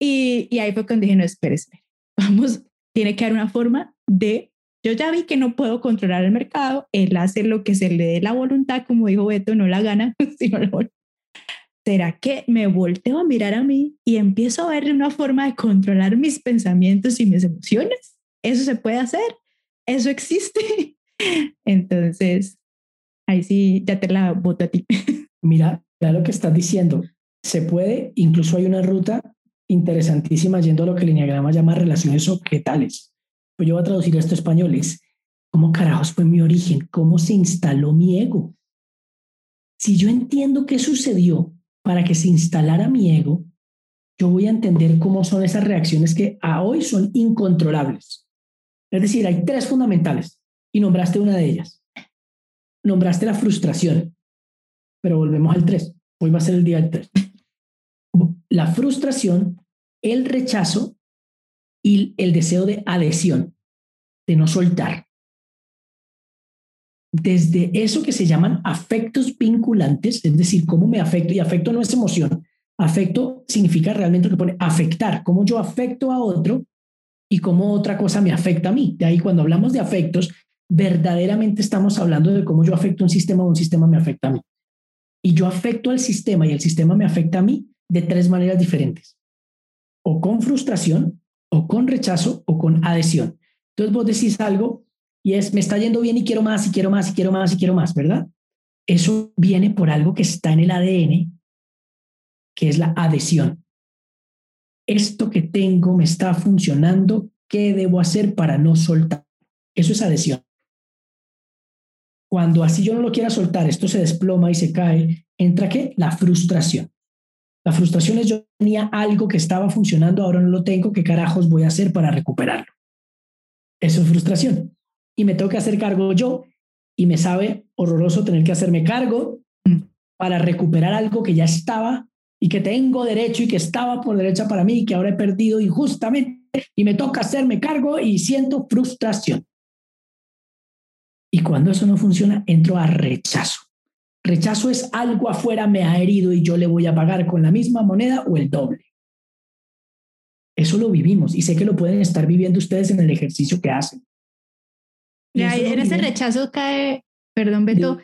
Y, y ahí fue cuando dije, no, espere, espere, vamos, tiene que haber una forma de, yo ya vi que no puedo controlar el mercado, él hace lo que se le dé la voluntad, como dijo Beto, no la gana, sino la voluntad. ¿Será que me volteo a mirar a mí y empiezo a ver una forma de controlar mis pensamientos y mis emociones? ¿Eso se puede hacer? ¿Eso existe? Entonces, ahí sí, ya te la voto a ti. Mira, ya lo que estás diciendo. Se puede, incluso hay una ruta interesantísima yendo a lo que el Enneagrama llama relaciones objetales. Pues yo voy a traducir esto a español. Es cómo carajos fue mi origen, cómo se instaló mi ego. Si yo entiendo qué sucedió para que se instalara mi ego, yo voy a entender cómo son esas reacciones que a hoy son incontrolables. Es decir, hay tres fundamentales y nombraste una de ellas. Nombraste la frustración, pero volvemos al tres. Hoy va a ser el día del tres la frustración, el rechazo y el deseo de adhesión, de no soltar. Desde eso que se llaman afectos vinculantes, es decir, cómo me afecto, y afecto no es emoción, afecto significa realmente que pone afectar, cómo yo afecto a otro y cómo otra cosa me afecta a mí. De ahí cuando hablamos de afectos, verdaderamente estamos hablando de cómo yo afecto un sistema o un sistema me afecta a mí. Y yo afecto al sistema y el sistema me afecta a mí de tres maneras diferentes. O con frustración, o con rechazo, o con adhesión. Entonces vos decís algo y es, me está yendo bien y quiero más, y quiero más, y quiero más, y quiero más, ¿verdad? Eso viene por algo que está en el ADN, que es la adhesión. Esto que tengo me está funcionando, ¿qué debo hacer para no soltar? Eso es adhesión. Cuando así yo no lo quiera soltar, esto se desploma y se cae, entra qué? La frustración. La frustración es yo tenía algo que estaba funcionando, ahora no lo tengo, ¿qué carajos voy a hacer para recuperarlo? Eso es frustración. Y me tengo que hacer cargo yo y me sabe horroroso tener que hacerme cargo para recuperar algo que ya estaba y que tengo derecho y que estaba por derecha para mí y que ahora he perdido injustamente y me toca hacerme cargo y siento frustración. Y cuando eso no funciona, entro a rechazo. Rechazo es algo afuera me ha herido y yo le voy a pagar con la misma moneda o el doble. Eso lo vivimos y sé que lo pueden estar viviendo ustedes en el ejercicio que hacen. En ese rechazo cae, perdón Beto,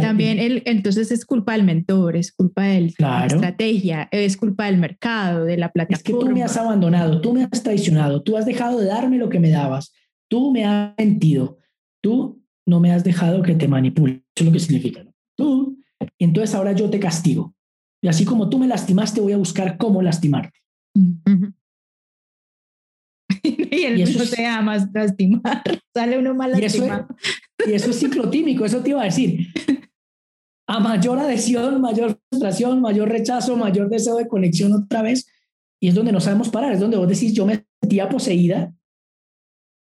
también el, entonces es culpa del mentor, es culpa de la estrategia, es culpa del mercado, de la plataforma. Es que tú me has abandonado, tú me has traicionado, tú has dejado de darme lo que me dabas, tú me has mentido, tú no me has dejado que te manipule. Eso es lo que significa. Tú, entonces ahora yo te castigo. Y así como tú me lastimaste, voy a buscar cómo lastimarte. Y el y eso se llama lastimar. Sale uno mal lastimado. Y eso, es ciclotímico, eso te iba a decir. A mayor adhesión, mayor frustración, mayor rechazo, mayor deseo de conexión otra vez. Y es donde no sabemos parar, es donde vos decís, yo me sentía poseída,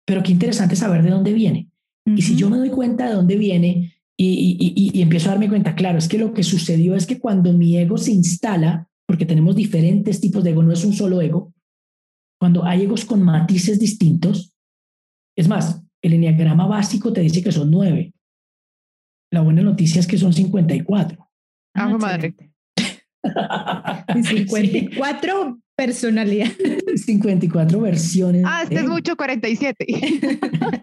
pero qué interesante saber de dónde viene. Y si yo me doy cuenta de dónde viene y, y, empiezo a darme cuenta, claro, es que lo que sucedió es que cuando mi ego se instala, porque tenemos diferentes tipos de ego, no es un solo ego, cuando hay egos con matices distintos, es más, el enneagrama básico te dice que son nueve. La buena noticia es que son 54. Ah, ah madre. 54 personalidades. 54 versiones. Ah, este es mucho 47.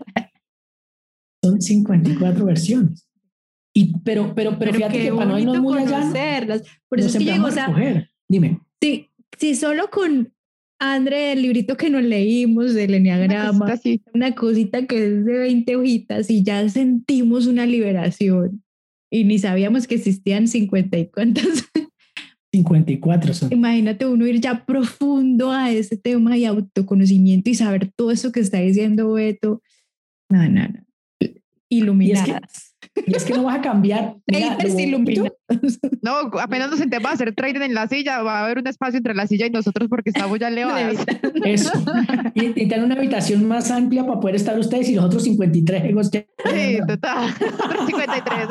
son 54 versiones. Y, pero, pero, pero, fíjate que para no irnos muy allá, Por eso es que llego, a Dime. Sí, sí, solo con André, el librito que nos leímos del Enneagrama, una cosita, que es de 20 hojitas y ya sentimos una liberación y ni sabíamos que existían 50 y cuántas. 54 son. Imagínate uno ir ya profundo a ese tema y autoconocimiento y saber todo eso que está diciendo Beto. No, no, no. Iluminadas. Y es que no vas a cambiar. no, apenas nos sentemos a hacer trading en la silla, va a haber un espacio entre la silla y nosotros porque estamos ya elevados. Eso. Y, tener una habitación más amplia para poder estar ustedes y los otros 53 egos que... Sí, total. 53.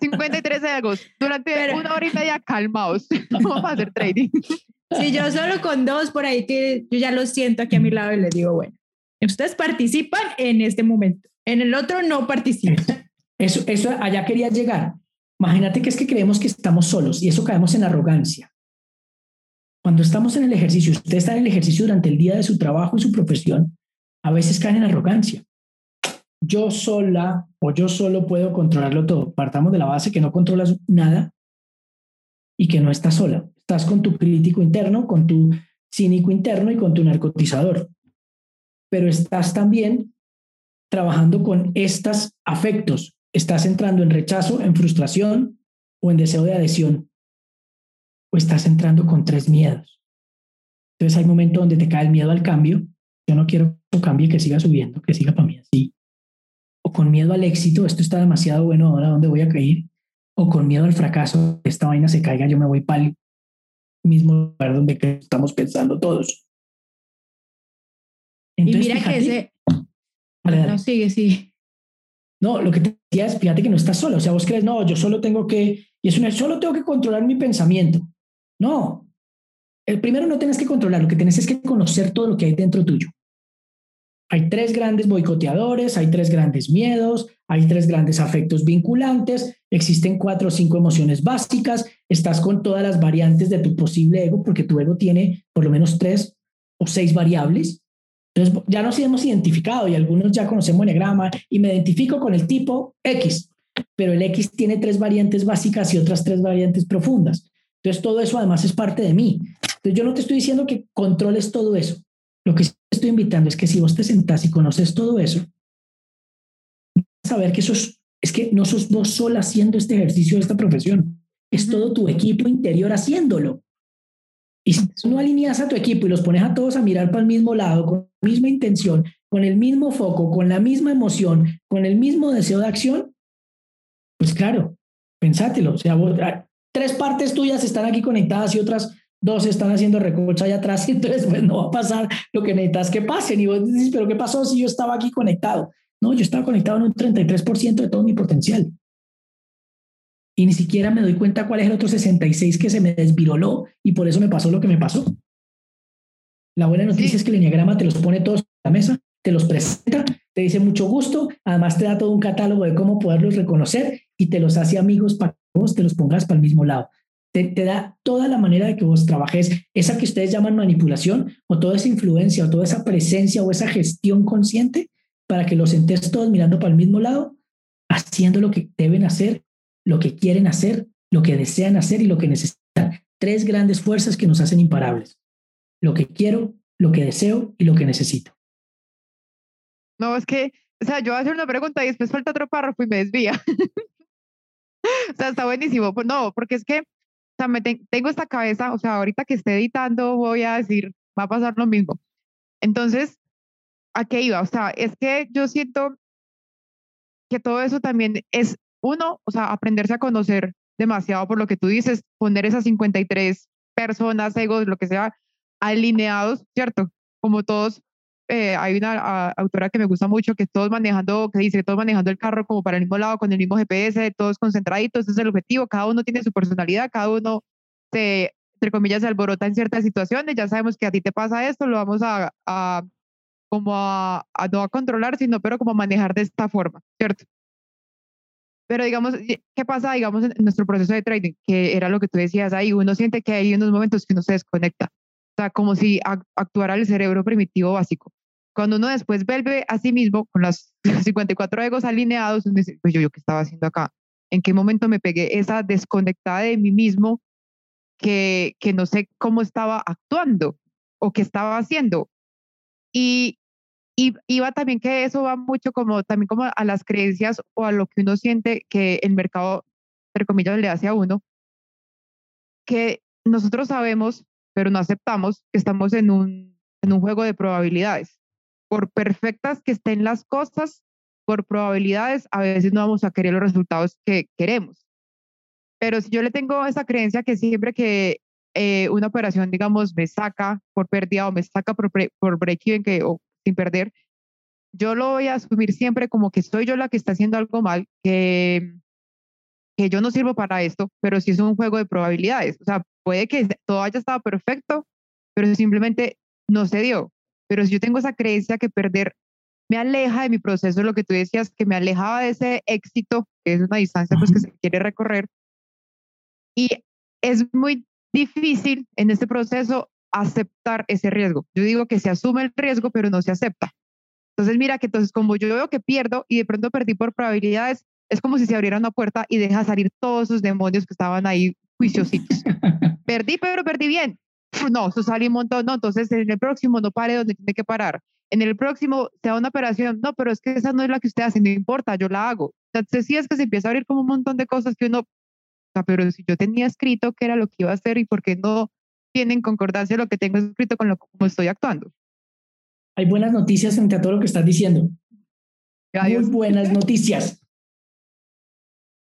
53 egos. Durante una hora y media calmaos. Vamos a hacer trading. Si yo solo con dos por ahí que yo ya lo siento aquí a mi lado y les digo, bueno, ustedes participan en este momento. En el otro no participan. Eso, eso allá quería llegar. Imagínate que es que creemos que estamos solos y eso caemos en arrogancia. Cuando estamos en el ejercicio, usted está en el ejercicio durante el día de su trabajo y su profesión, a veces caen en arrogancia. Yo sola o yo solo puedo controlarlo todo. Partamos de la base que no controlas nada y que no estás sola. Estás con tu crítico interno, con tu cínico interno y con tu narcotizador. Pero estás también trabajando con estos afectos, ¿Estás entrando en rechazo, en frustración o en deseo de adhesión? ¿O estás entrando con tres miedos? Entonces hay momentos donde te cae el miedo al cambio. Yo no quiero que cambie, que siga subiendo, que siga para mí así. O con miedo al éxito, esto está demasiado bueno, ahora dónde voy a caer. O con miedo al fracaso, esta vaina se caiga, yo me voy para el mismo lugar donde estamos pensando todos. Entonces, y mira que ese... No, sigue, sigue. No, lo que te decía es, fíjate que no estás solo. O sea, vos crees, no, yo solo tengo que, y es una, solo tengo que controlar mi pensamiento. No. El primero no tienes que controlar, lo que tienes es que conocer todo lo que hay dentro tuyo. Hay tres grandes boicoteadores, hay tres grandes miedos, hay tres grandes afectos vinculantes, existen cuatro o cinco emociones básicas, estás con todas las variantes de tu posible ego, porque tu ego tiene por lo menos tres o seis variables, Entonces, ya nos hemos identificado y algunos ya conocemos Enneagrama y me identifico con el tipo X, pero el X tiene tres variantes básicas y otras tres variantes profundas. Entonces, todo eso además es parte de mí. Entonces, yo no te estoy diciendo que controles todo eso. Lo que estoy invitando es que si vos te sentás y conoces todo eso, vas a saber que eso es, que no sos vos sola haciendo este ejercicio de esta profesión, es todo tu equipo interior haciéndolo. Y si no alineas a tu equipo y los pones a todos a mirar para el mismo lado, con la misma intención, con el mismo foco, con la misma emoción, con el mismo deseo de acción, pues claro, pensátelo. O sea, ah, tres partes tuyas están aquí conectadas y otras dos están haciendo recocha allá atrás y entonces pues no va a pasar lo que necesitas que pasen. Y vos dices, pero ¿qué pasó si yo estaba aquí conectado? No, yo estaba conectado en un 33% de todo mi potencial y ni siquiera me doy cuenta cuál es el otro 66 que se me desviroló y por eso me pasó lo que me pasó. La buena noticia es que el Enneagrama te los pone todos en la mesa, te los presenta, te dice mucho gusto, además te da todo un catálogo de cómo poderlos reconocer y te los hace amigos para que vos te los pongas para el mismo lado. Te, te, da toda la manera de que vos trabajes, esa que ustedes llaman manipulación, o toda esa influencia, o toda esa presencia, o esa gestión consciente, para que los entes todos mirando para el mismo lado, haciendo lo que deben hacer lo que quieren hacer, lo que desean hacer y lo que necesitan. Tres grandes fuerzas que nos hacen imparables. Lo que quiero, lo que deseo y lo que necesito. No, es que, o sea, yo voy a hacer una pregunta y después falta otro párrafo y me desvía. o sea, está buenísimo. Pues no, porque es que, o sea, me tengo esta cabeza, o sea, ahorita que esté editando voy a decir, va a pasar lo mismo. Entonces, ¿a qué iba? O sea, es que yo siento que todo eso también es uno, o sea, aprenderse a conocer demasiado por lo que tú dices, poner esas 53 personas, egos, lo que sea, alineados, ¿cierto? Como todos, eh, hay una autora que me gusta mucho, que todos manejando, que dice, todos manejando el carro como para el mismo lado, con el mismo GPS, todos concentraditos, ese es el objetivo, cada uno tiene su personalidad, cada uno se, entre comillas, se alborota en ciertas situaciones, ya sabemos que a ti te pasa esto, lo vamos a, a como a, a no a controlar, sino pero como a manejar de esta forma, ¿cierto? Pero digamos, ¿qué pasa, digamos, en nuestro proceso de trading? Que era lo que tú decías ahí, uno siente que hay unos momentos que uno se desconecta, o sea, como si actuara el cerebro primitivo básico. Cuando uno después vuelve a sí mismo con las 54 egos alineados, uno dice, pues yo, yo, ¿qué estaba haciendo acá? ¿En qué momento me pegué esa desconectada de mí mismo que, que no sé cómo estaba actuando o qué estaba haciendo? Y, y iba también que eso va mucho como también como a las creencias o a lo que uno siente que el mercado, entre comillas, le hace a uno, que nosotros sabemos, pero no aceptamos que estamos en un, en un juego de probabilidades. Por perfectas que estén las cosas, por probabilidades, a veces no vamos a querer los resultados que queremos. Pero si yo le tengo esa creencia que siempre que eh, una operación, digamos, me saca por pérdida o me saca por, por break-even, que, o sin perder, yo lo voy a asumir siempre como que soy yo la que está haciendo algo mal, que, que yo no sirvo para esto, pero sí es un juego de probabilidades. O sea, puede que todo haya estado perfecto, pero simplemente no se dio. Pero si yo tengo esa creencia que perder me aleja de mi proceso, lo que tú decías, que me alejaba de ese éxito, que es una distancia pues, que se quiere recorrer, y es muy difícil en este proceso aceptar ese riesgo. Yo digo que se asume el riesgo, pero no se acepta. Entonces, mira que entonces como yo veo que pierdo y de pronto perdí por probabilidades, es como si se abriera una puerta y deja salir todos esos demonios que estaban ahí juiciositos. perdí, pero perdí bien. No, eso sale un montón, no, entonces en el próximo no pare donde tiene que parar. En el próximo sea una operación, no, pero es que esa no es la que usted hace, no importa, yo la hago. Entonces sí es que se empieza a abrir como un montón de cosas que uno, pero si yo tenía escrito qué era lo que iba a hacer y por qué no tiene en concordancia lo que tengo escrito con lo como estoy actuando. Hay buenas noticias frente a todo lo que estás diciendo. Muy buenas noticias.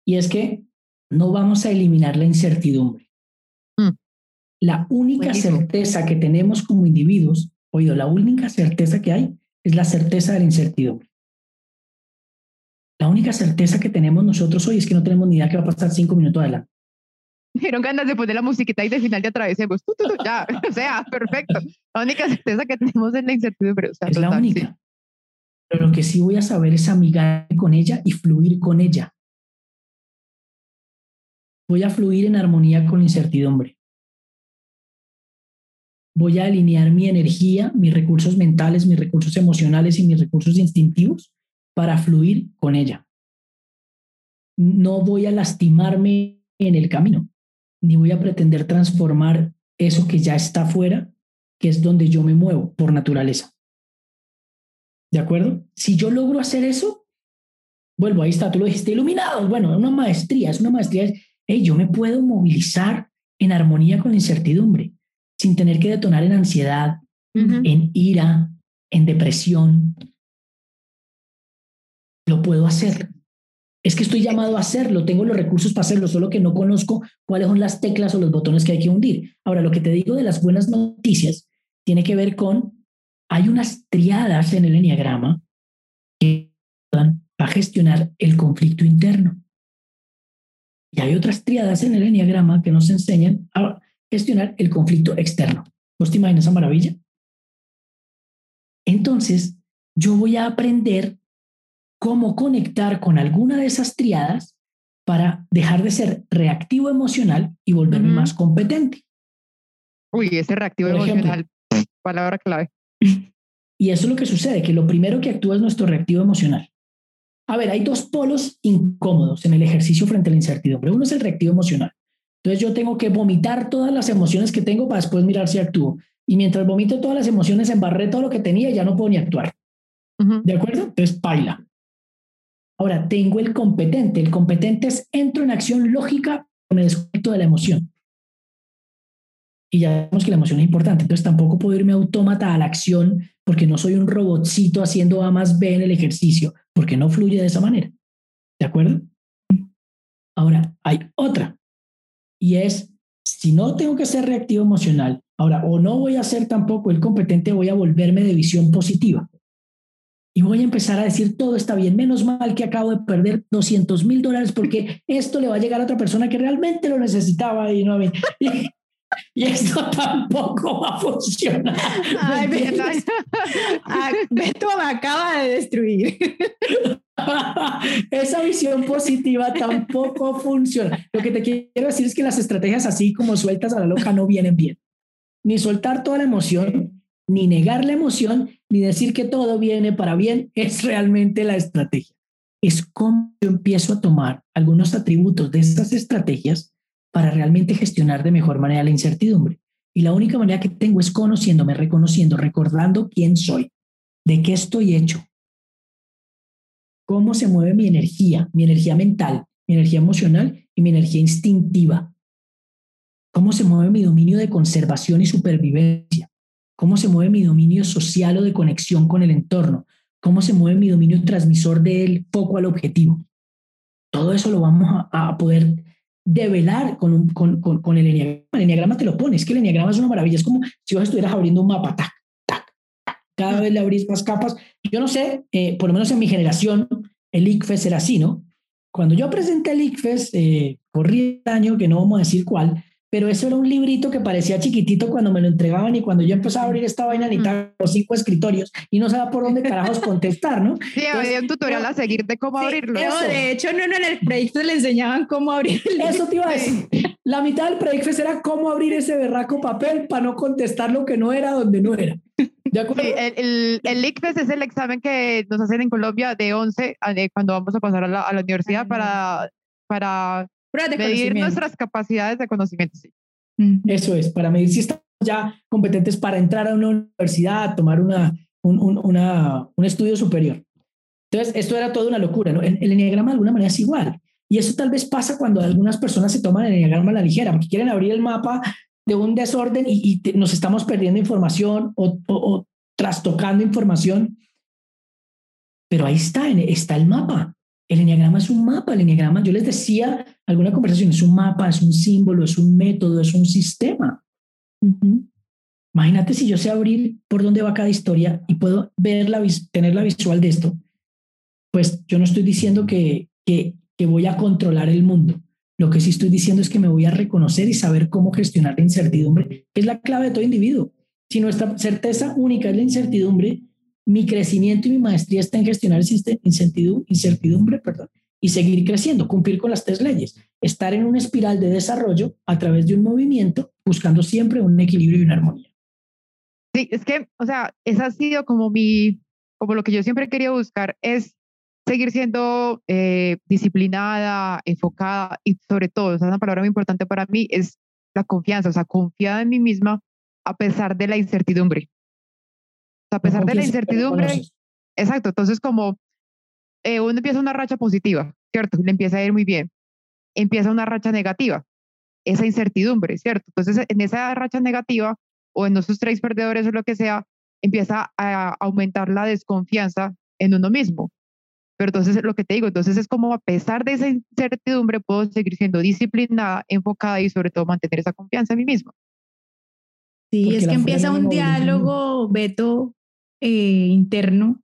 Y es que no vamos a eliminar la incertidumbre. Mm. La única certeza que tenemos como individuos, oído, la única certeza que hay es la certeza de la incertidumbre. La única certeza que tenemos nosotros hoy es que no tenemos ni idea qué va a pasar cinco minutos adelante. Dieron ganas de poner la musiquita y de final ya atravesemos. ya, o sea, perfecto. La única certeza que tenemos es la incertidumbre. es la única. Pero lo que sí voy a saber es amigar con ella y fluir con ella. Voy a fluir en armonía con la incertidumbre. voy a alinear mi energía, mis recursos mentales, mis recursos emocionales y mis recursos instintivos para fluir con ella. No voy a lastimarme en el camino, ni voy a pretender transformar eso que ya está afuera, que es donde yo me muevo por naturaleza. ¿De acuerdo? Si yo logro hacer eso, vuelvo, ahí está, tú lo dijiste, iluminado. Bueno, es una maestría, es una maestría. Hey, yo me puedo movilizar en armonía con la incertidumbre, sin tener que detonar en ansiedad, en ira, en depresión. Lo puedo hacer. Es que estoy llamado a hacerlo, tengo los recursos para hacerlo, solo que no conozco cuáles son las teclas o los botones que hay que hundir. Ahora, lo que te digo de las buenas noticias tiene que ver con, hay unas triadas en el enneagrama que van a gestionar el conflicto interno. Y hay otras triadas en el enneagrama que nos enseñan a gestionar el conflicto externo. ¿Vos te imaginas esa maravilla? Entonces, yo voy a aprender cómo conectar con alguna de esas triadas para dejar de ser reactivo emocional y volverme más competente. Uy, ese reactivo emocional, palabra clave. Y eso es lo que sucede, que lo primero que actúa es nuestro reactivo emocional. A ver, hay dos polos incómodos en el ejercicio frente a la incertidumbre. Uno es el reactivo emocional. Entonces yo tengo que vomitar todas las emociones que tengo para después mirar si actúo. Y mientras vomito todas las emociones, embarré todo lo que tenía y ya no puedo ni actuar. ¿De acuerdo? Entonces, paila. Ahora, tengo el competente. El competente es entro en acción lógica, me desconecto de la emoción. Y ya vemos que la emoción es importante. Entonces, tampoco puedo irme autómata a la acción porque no soy un robotcito haciendo A más B en el ejercicio, porque no fluye de esa manera. ¿De acuerdo? Ahora, hay otra. Y es, si no tengo que ser reactivo emocional, ahora, o no voy a ser tampoco el competente, voy a volverme de visión positiva y voy a empezar a decir todo está bien. Menos mal que acabo de perder 200 mil dólares porque esto le va a llegar a otra persona que realmente lo necesitaba y no a mí. Y, esto tampoco va a funcionar. Ay, ah, Beto me acaba de destruir. Esa visión positiva tampoco funciona. Lo que te quiero decir es que las estrategias así como sueltas a la loca no vienen bien. Ni soltar toda la emoción, ni negar la emoción, ni decir que todo viene para bien, es realmente la estrategia. Es cómo yo empiezo a tomar algunos atributos de estas estrategias para realmente gestionar de mejor manera la incertidumbre. Y la única manera que tengo es conociéndome, reconociendo, recordando quién soy, de qué estoy hecho, cómo se mueve mi energía, mi energía mental, mi energía emocional y mi energía instintiva. Cómo se mueve mi dominio de conservación y supervivencia cómo se mueve mi dominio social o de conexión con el entorno, cómo se mueve mi dominio transmisor del foco al objetivo. Todo eso lo vamos a, poder develar con, el enneagrama. El enneagrama te lo pones, que el enneagrama es una maravilla, es como si vos estuvieras abriendo un mapa, tac, tac, cada vez le abrís más capas. Yo no sé, eh, por lo menos en mi generación, el ICFES era así, ¿no? Cuando yo presenté el ICFES, eh, corrí año, que no vamos a decir cuál, pero eso era un librito que parecía chiquitito cuando me lo entregaban y cuando yo empezaba a abrir esta vaina necesitaba los cinco escritorios y no sabía por dónde carajos contestar, ¿no? Sí, había un tutorial a seguir de cómo abrirlo. de hecho, no, no, en el proyecto le enseñaban cómo abrir Eso te iba a decir. La mitad del proyecto era cómo abrir ese berraco papel para no contestar lo que no era donde no era. ¿De acuerdo? el, el, ICFES es el examen que nos hacen en Colombia de 11 de cuando vamos a pasar a la, a la universidad para, para medir nuestras capacidades de conocimiento. Sí. Eso es, para medir si estamos ya competentes para entrar a una universidad, tomar una, un, un, una, un estudio superior. Entonces, esto era toda una locura. ¿no? El, el enneagrama de alguna manera es igual. Y eso tal vez pasa cuando algunas personas se toman el enneagrama a la ligera, porque quieren abrir el mapa de un desorden y, y nos estamos perdiendo información o, o, trastocando información. Pero ahí está, está el mapa. El enneagrama es un mapa, el enneagrama, yo les decía alguna conversación, es un mapa, es un símbolo, es un método, es un sistema. Imagínate si yo sé abrir por dónde va cada historia y puedo ver la, tener la visual de esto, pues yo no estoy diciendo que, que, que voy a controlar el mundo. Lo que sí estoy diciendo es que me voy a reconocer y saber cómo gestionar la incertidumbre, que es la clave de todo individuo. Si nuestra certeza única es la incertidumbre, mi crecimiento y mi maestría está en gestionar incertidumbre perdón, y seguir creciendo, cumplir con las tres leyes, estar en una espiral de desarrollo a través de un movimiento, buscando siempre un equilibrio y una armonía. Sí, es que, o sea, esa ha sido como mi, como lo que yo siempre quería buscar, es seguir siendo eh, disciplinada, enfocada y sobre todo, esa es una palabra muy importante para mí, es la confianza, o sea, confiada en mí misma a pesar de la incertidumbre. Sea, a pesar de la incertidumbre, exacto, entonces como eh, uno empieza una racha positiva, ¿cierto? Le empieza a ir muy bien. Empieza una racha negativa, esa incertidumbre, ¿cierto? Entonces, en esa racha negativa o en esos tres perdedores o lo que sea, empieza a aumentar la desconfianza en uno mismo. Pero entonces, lo que te digo, entonces es como a pesar de esa incertidumbre, puedo seguir siendo disciplinada, enfocada y sobre todo mantener esa confianza en mí misma. Sí, es que empieza un diálogo, Beto, eh, interno,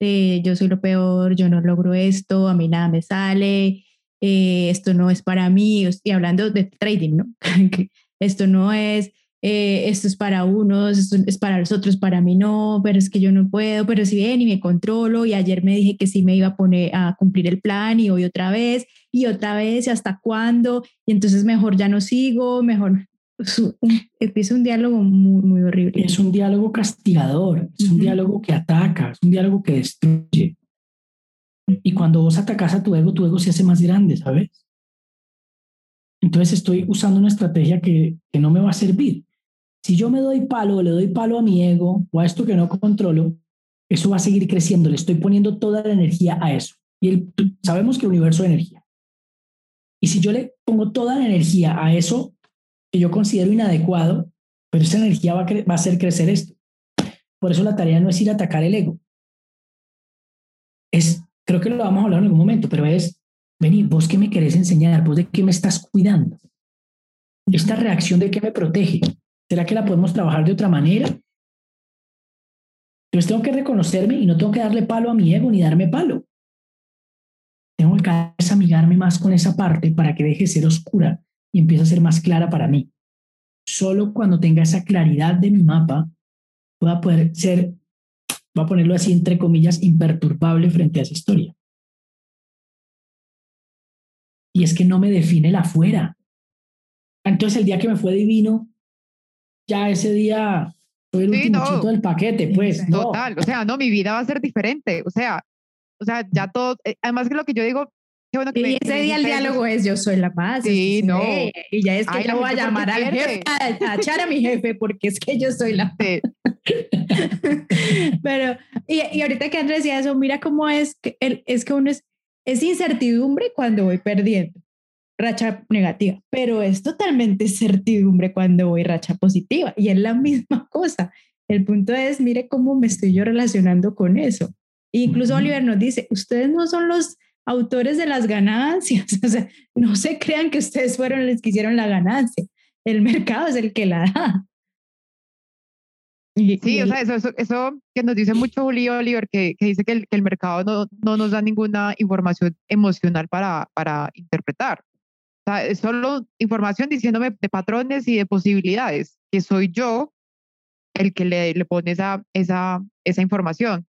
de yo soy lo peor, yo no logro esto, a mí nada me sale, eh, esto no es para mí, y hablando de trading, ¿no? esto no es, eh, esto es para unos, esto es para los otros, para mí no, pero es que yo no puedo, pero si bien y me controlo y ayer me dije que sí me iba a poner a cumplir el plan y hoy otra vez y otra vez y hasta cuándo y entonces mejor ya no sigo, mejor empieza un diálogo muy, muy horrible. Es un diálogo castigador, es un diálogo que ataca, es un diálogo que destruye. Y cuando vos atacas a tu ego, tu ego se hace más grande, ¿sabes? Entonces estoy usando una estrategia que, que no me va a servir. Si yo me doy palo, le doy palo a mi ego o a esto que no controlo, eso va a seguir creciendo. Le estoy poniendo toda la energía a eso. Y el, sabemos que el universo es energía. Y si yo le pongo toda la energía a eso que yo considero inadecuado, pero esa energía va a, va a hacer crecer esto. Por eso la tarea no es ir a atacar el ego. Es, creo que lo vamos a hablar en algún momento, pero es, vení, vos qué me querés enseñar, vos de qué me estás cuidando. Esta reacción de qué me protege, ¿Será que la podemos trabajar de otra manera? Entonces tengo que reconocerme y no tengo que darle palo a mi ego ni darme palo. Tengo que amigarme más con esa parte para que deje de ser oscura y empiece a ser más clara para mí. Solo cuando tenga esa claridad de mi mapa, pueda poder ser, voy a ponerlo así entre comillas, imperturbable frente a esa historia. Y es que no me define la afuera. Entonces el día que me fue divino, ya ese día fue el último del paquete, pues. Total, o sea, no, mi vida va a ser diferente, o sea, o sea, ya todo, eh, además que lo que yo digo, qué bueno que y ese día el diálogo es yo soy la paz. Sí, no. Y ya es que yo voy a llamar al jefe, a, echar a mi jefe, porque es que yo soy la paz. Pero, y, y, ahorita que Andrés decía eso, mira cómo es que, es que uno es, es incertidumbre cuando voy perdiendo racha negativa, pero es totalmente certidumbre cuando voy racha positiva y es la misma cosa. El punto es, mire cómo me estoy yo relacionando con eso. incluso Oliver nos dice, ustedes no son los autores de las ganancias, o sea, no se crean que ustedes fueron los que hicieron la ganancia, el mercado es el que la da. sí, o sea, eso, eso, que nos dice mucho Oliver, que, que dice que el, que el mercado no, no, nos da ninguna información emocional para, para interpretar. O sea, es solo información diciéndome de patrones y de posibilidades, que soy yo el que le, le pone esa, esa, esa información.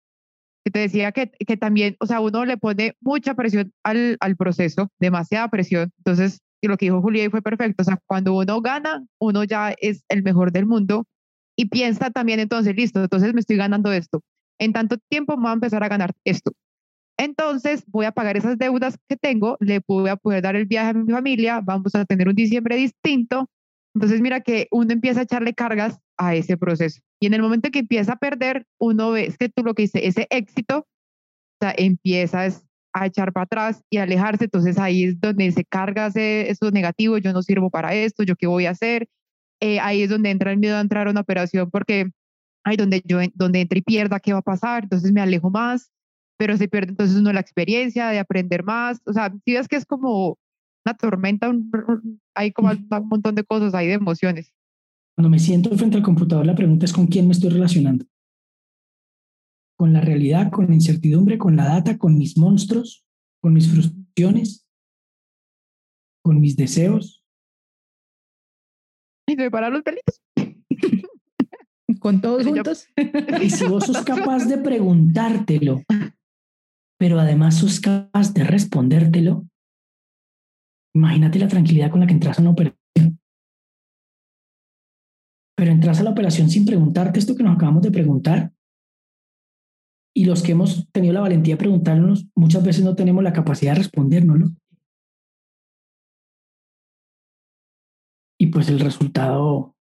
Te decía que, que también, o sea, uno le pone mucha presión al, al proceso, demasiada presión. Entonces, lo que dijo Julia fue perfecto. O sea, cuando uno gana, uno ya es el mejor del mundo y piensa también entonces, listo, entonces me estoy ganando esto. En tanto tiempo me voy a empezar a ganar esto. Entonces voy a pagar esas deudas que tengo, le voy a poder dar el viaje a mi familia, vamos a tener un diciembre distinto. Entonces mira que uno empieza a echarle cargas a ese proceso. Y en el momento que empieza a perder, uno ve, es que tú lo que dices, ese éxito, o sea, empiezas a echar para atrás y alejarse. Entonces ahí es donde se carga ese, eso negativo, yo no sirvo para esto, yo qué voy a hacer. Eh, ahí es donde entra el miedo a entrar a una operación porque ahí donde yo donde entre y pierda, ¿qué va a pasar? Entonces me alejo más pero se pierde entonces uno la experiencia de aprender más. O sea, si ves que es como una tormenta, hay como un montón de cosas, hay de emociones. Cuando me siento frente al computador, la pregunta es con quién me estoy relacionando. Con la realidad, con la incertidumbre, con la data, con mis monstruos, con mis frustraciones, con mis deseos. Y preparar los pelitos. con todos juntos. Y si vos sos capaz de preguntártelo pero además sos capaz de respondértelo, imagínate la tranquilidad con la que entras a una operación. Pero entras a la operación sin preguntarte esto que nos acabamos de preguntar. Y los que hemos tenido la valentía de preguntarnos, muchas veces no tenemos la capacidad de respondérnoslo. Y pues el resultado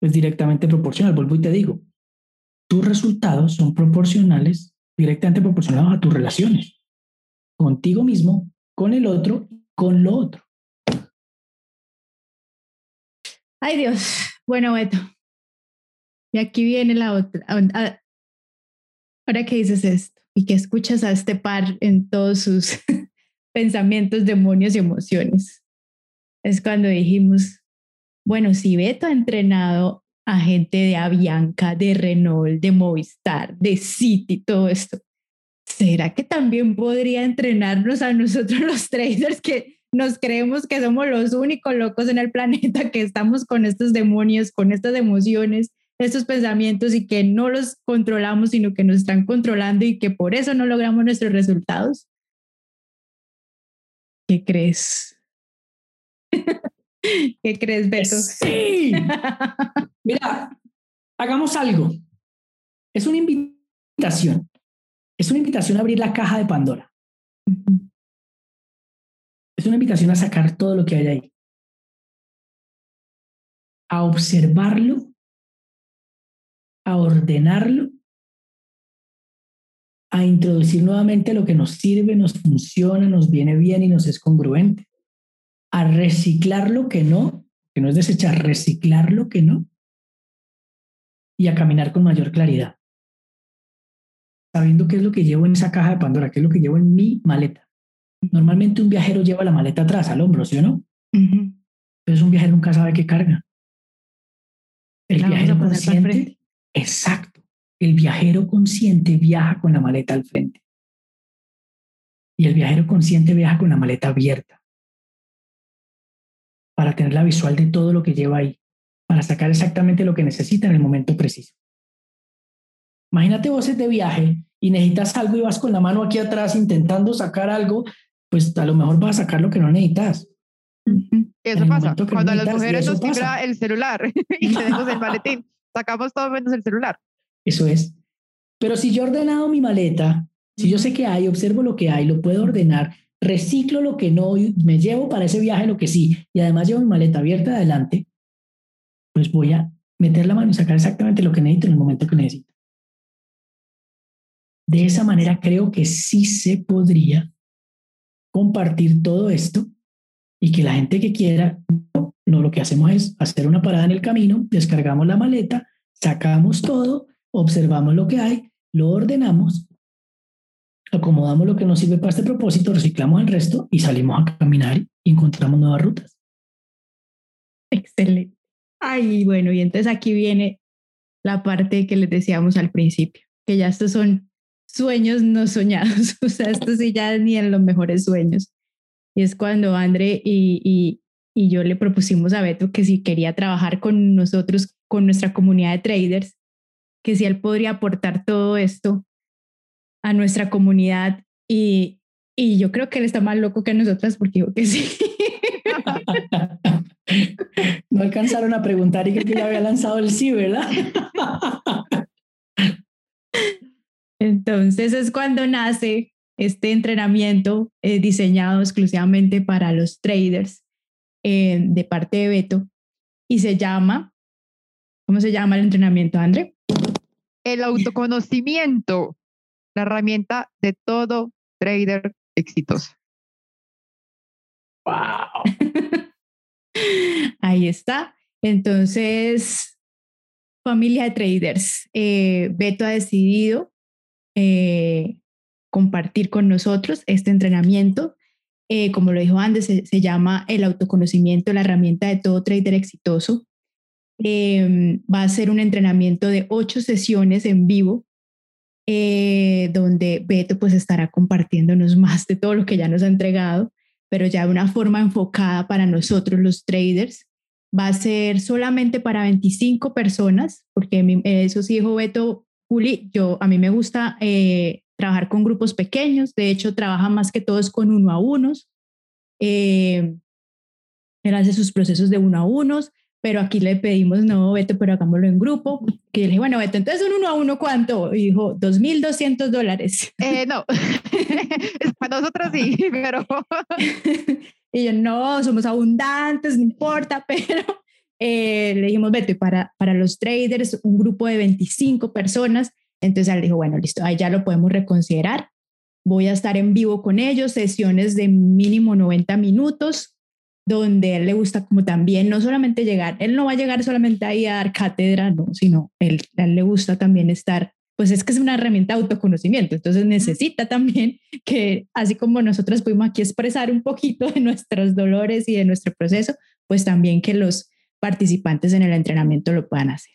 es directamente proporcional. Vuelvo y te digo, tus resultados son proporcionales, directamente proporcionados a tus relaciones, contigo mismo, con el otro, con lo otro. Ay Dios, bueno, Beto. Y aquí viene la otra. Ahora que dices esto y que escuchas a este par en todos sus pensamientos, demonios y emociones, es cuando dijimos, bueno, si Beto ha entrenado a gente de Avianca, de Renault, de Movistar, de City, todo esto. ¿Será que también podría entrenarnos a nosotros los traders que nos creemos que somos los únicos locos en el planeta que estamos con estos demonios, con estas emociones, estos pensamientos y que no los controlamos, sino que nos están controlando y que por eso no logramos nuestros resultados? ¿Qué crees? ¿Qué crees, Beto? Sí. Mira, hagamos algo. Es una invitación. Es una invitación a abrir la caja de Pandora. Es una invitación a sacar todo lo que hay ahí. A observarlo, a ordenarlo, a introducir nuevamente lo que nos sirve, nos funciona, nos viene bien y nos es congruente a reciclar lo que no, que no es desechar, reciclar lo que no, y a caminar con mayor claridad, sabiendo qué es lo que llevo en esa caja de Pandora, qué es lo que llevo en mi maleta. Normalmente un viajero lleva la maleta atrás, al hombro, ¿sí o no? Pero un viajero nunca sabe qué carga. El viajero consciente, exacto. El viajero consciente viaja con la maleta al frente. Y el viajero consciente viaja con la maleta abierta para tener la visual de todo lo que lleva ahí, para sacar exactamente lo que necesita en el momento preciso. Imagínate vos de viaje y necesitas algo y vas con la mano aquí atrás intentando sacar algo, pues a lo mejor vas a sacar lo que no necesitas. Eso pasa. Cuando las mujeres nos timbra el celular y tenemos el maletín, sacamos todo menos el celular. Eso es. Pero si yo he ordenado mi maleta, si yo sé que hay, observo lo que hay, lo puedo ordenar reciclo lo que no, me llevo para ese viaje lo que sí, y además llevo mi maleta abierta adelante, pues voy a meter la mano y sacar exactamente lo que necesito en el momento que necesito. De esa manera creo que sí se podría compartir todo esto y que la gente que quiera, no, lo que hacemos es hacer una parada en el camino, descargamos la maleta, sacamos todo, observamos lo que hay, lo ordenamos acomodamos lo que nos sirve para este propósito, reciclamos el resto y salimos a caminar y encontramos nuevas rutas. Excelente. Ay, bueno, y entonces aquí viene la parte que les decíamos al principio, que ya estos son sueños no soñados, o sea, esto sí ya ni en los mejores sueños. Y es cuando André y, y, y yo le propusimos a Beto que si quería trabajar con nosotros, con nuestra comunidad de traders, que si él podría aportar todo esto a nuestra comunidad y, y yo creo que él está más loco que nosotras porque digo que sí. no alcanzaron a preguntar y creo que ya había lanzado el sí, ¿verdad? Entonces es cuando nace este entrenamiento eh, diseñado exclusivamente para los traders eh, de parte de Beto y se llama, ¿cómo se llama el entrenamiento, André? El autoconocimiento la herramienta de todo trader exitoso. ¡Wow! Ahí está. Entonces, familia de traders, eh, Beto ha decidido eh, compartir con nosotros este entrenamiento. Eh, como lo dijo antes, se, llama el autoconocimiento, la herramienta de todo trader exitoso. Em, va a ser un entrenamiento de ocho sesiones en vivo eh, donde Beto pues estará compartiéndonos más de todo lo que ya nos ha entregado, pero ya de una forma enfocada para nosotros los traders. Va a ser solamente para 25 personas, porque eso sí dijo Beto, Juli, yo, a mí me gusta eh, trabajar con grupos pequeños, de hecho trabaja más que todos con uno a unos. Eh, él hace sus procesos de uno a unos, pero aquí le pedimos, no, Beto, pero hagámoslo en grupo. Que yo le dije, bueno, Beto, entonces un uno a uno, ¿cuánto? Y dijo, 2.200 dólares. Eh, no, para nosotros sí, pero... y yo, no, somos abundantes, no importa, pero eh, le dijimos, Beto, y para, para los traders, un grupo de 25 personas, entonces él dijo, bueno, listo, ahí ya lo podemos reconsiderar. Voy a estar en vivo con ellos, sesiones de mínimo 90 minutos, donde él le gusta como también no solamente llegar, él no va a llegar solamente ahí a dar cátedra, no, sino él, a él le gusta también estar, pues es que es una herramienta de autoconocimiento, entonces necesita también que así como nosotros pudimos aquí expresar un poquito de nuestros dolores y de nuestro proceso, pues también que los participantes en el entrenamiento lo puedan hacer.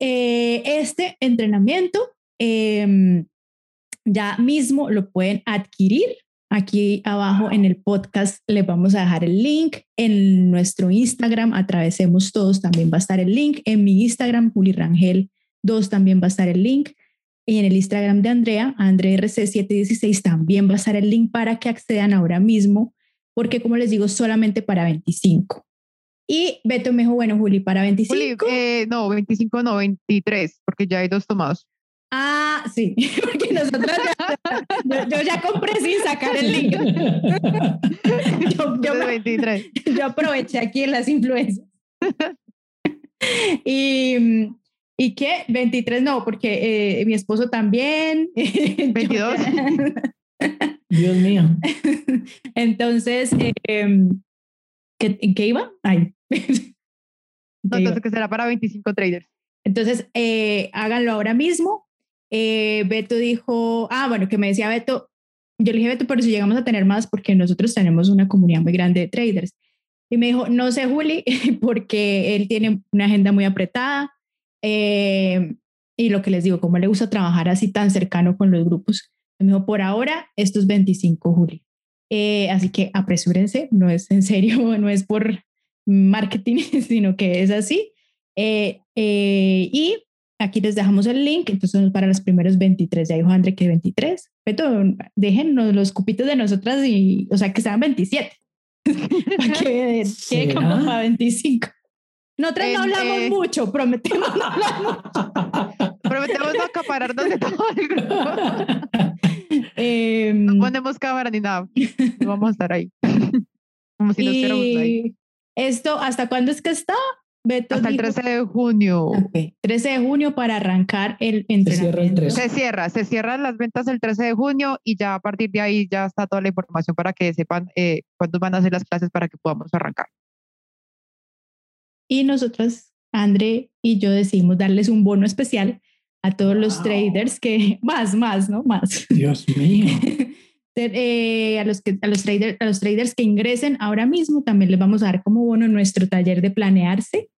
Eh, este entrenamiento em, ya mismo lo pueden adquirir Aquí abajo en el podcast les vamos a dejar el link. En nuestro Instagram, Atravesemos Todos, también va a estar el link. En mi Instagram, Juli Rangel 2, también va a estar el link. Y en el Instagram de Andrea, AndreRC716, también va a estar el link para que accedan ahora mismo, porque como les digo, solamente para 25. Y Beto me dijo, bueno, Juli, para 25. Eh, no, 25 no, 23, porque ya hay dos tomados. Ah, sí, porque nosotros ya, yo, ya compré sin sacar el link. Yo, yo, 23. yo aproveché aquí en las influencias. Y, ¿Y qué? 23 no, porque eh, mi esposo también. 22. Dios mío. Entonces, eh, ¿qué, ¿en qué iba? Ay. entonces, que será para 25 traders. Entonces, eh, háganlo ahora mismo eh, Beto dijo, ah, bueno, que me decía Beto, yo le dije, Beto, pero si llegamos a tener más, porque nosotros tenemos una comunidad muy grande de traders. Y me dijo, no sé, Juli, porque él tiene una agenda muy apretada. Eh, y lo que les digo, como le gusta trabajar así tan cercano con los grupos. Me dijo, por ahora, estos 25, Juli. Eh, así que apresúrense, no es en serio, no es por marketing, sino que es así. y Aquí les dejamos el link, entonces para los primeros 23, ya dijo André que 23. Pero déjennos los cupitos de nosotras y, o sea, que sean 27. para que quede como para 25. Nosotras no hablamos eh, mucho, prometemos no hablar mucho. prometemos no acapararnos de todo el grupo. Em, no ponemos cámara ni nada. No vamos a estar ahí. Como si nos ahí. ¿Esto hasta cuándo es que está? Hasta el 13 de junio. 13 de junio para arrancar el entrenamiento. Se cierra, se cierran las ventas el 13 de junio y ya a partir de ahí ya está toda la información para que sepan eh, cuándo van a ser las clases para que podamos arrancar. Y nosotros, André y yo decidimos darles un bono especial a todos los traders que, más, más, ¿no? Más. Dios mío. Eh, a, los que, a, los traders, a los traders que ingresen ahora mismo también les vamos a dar como bono nuestro taller de planearse,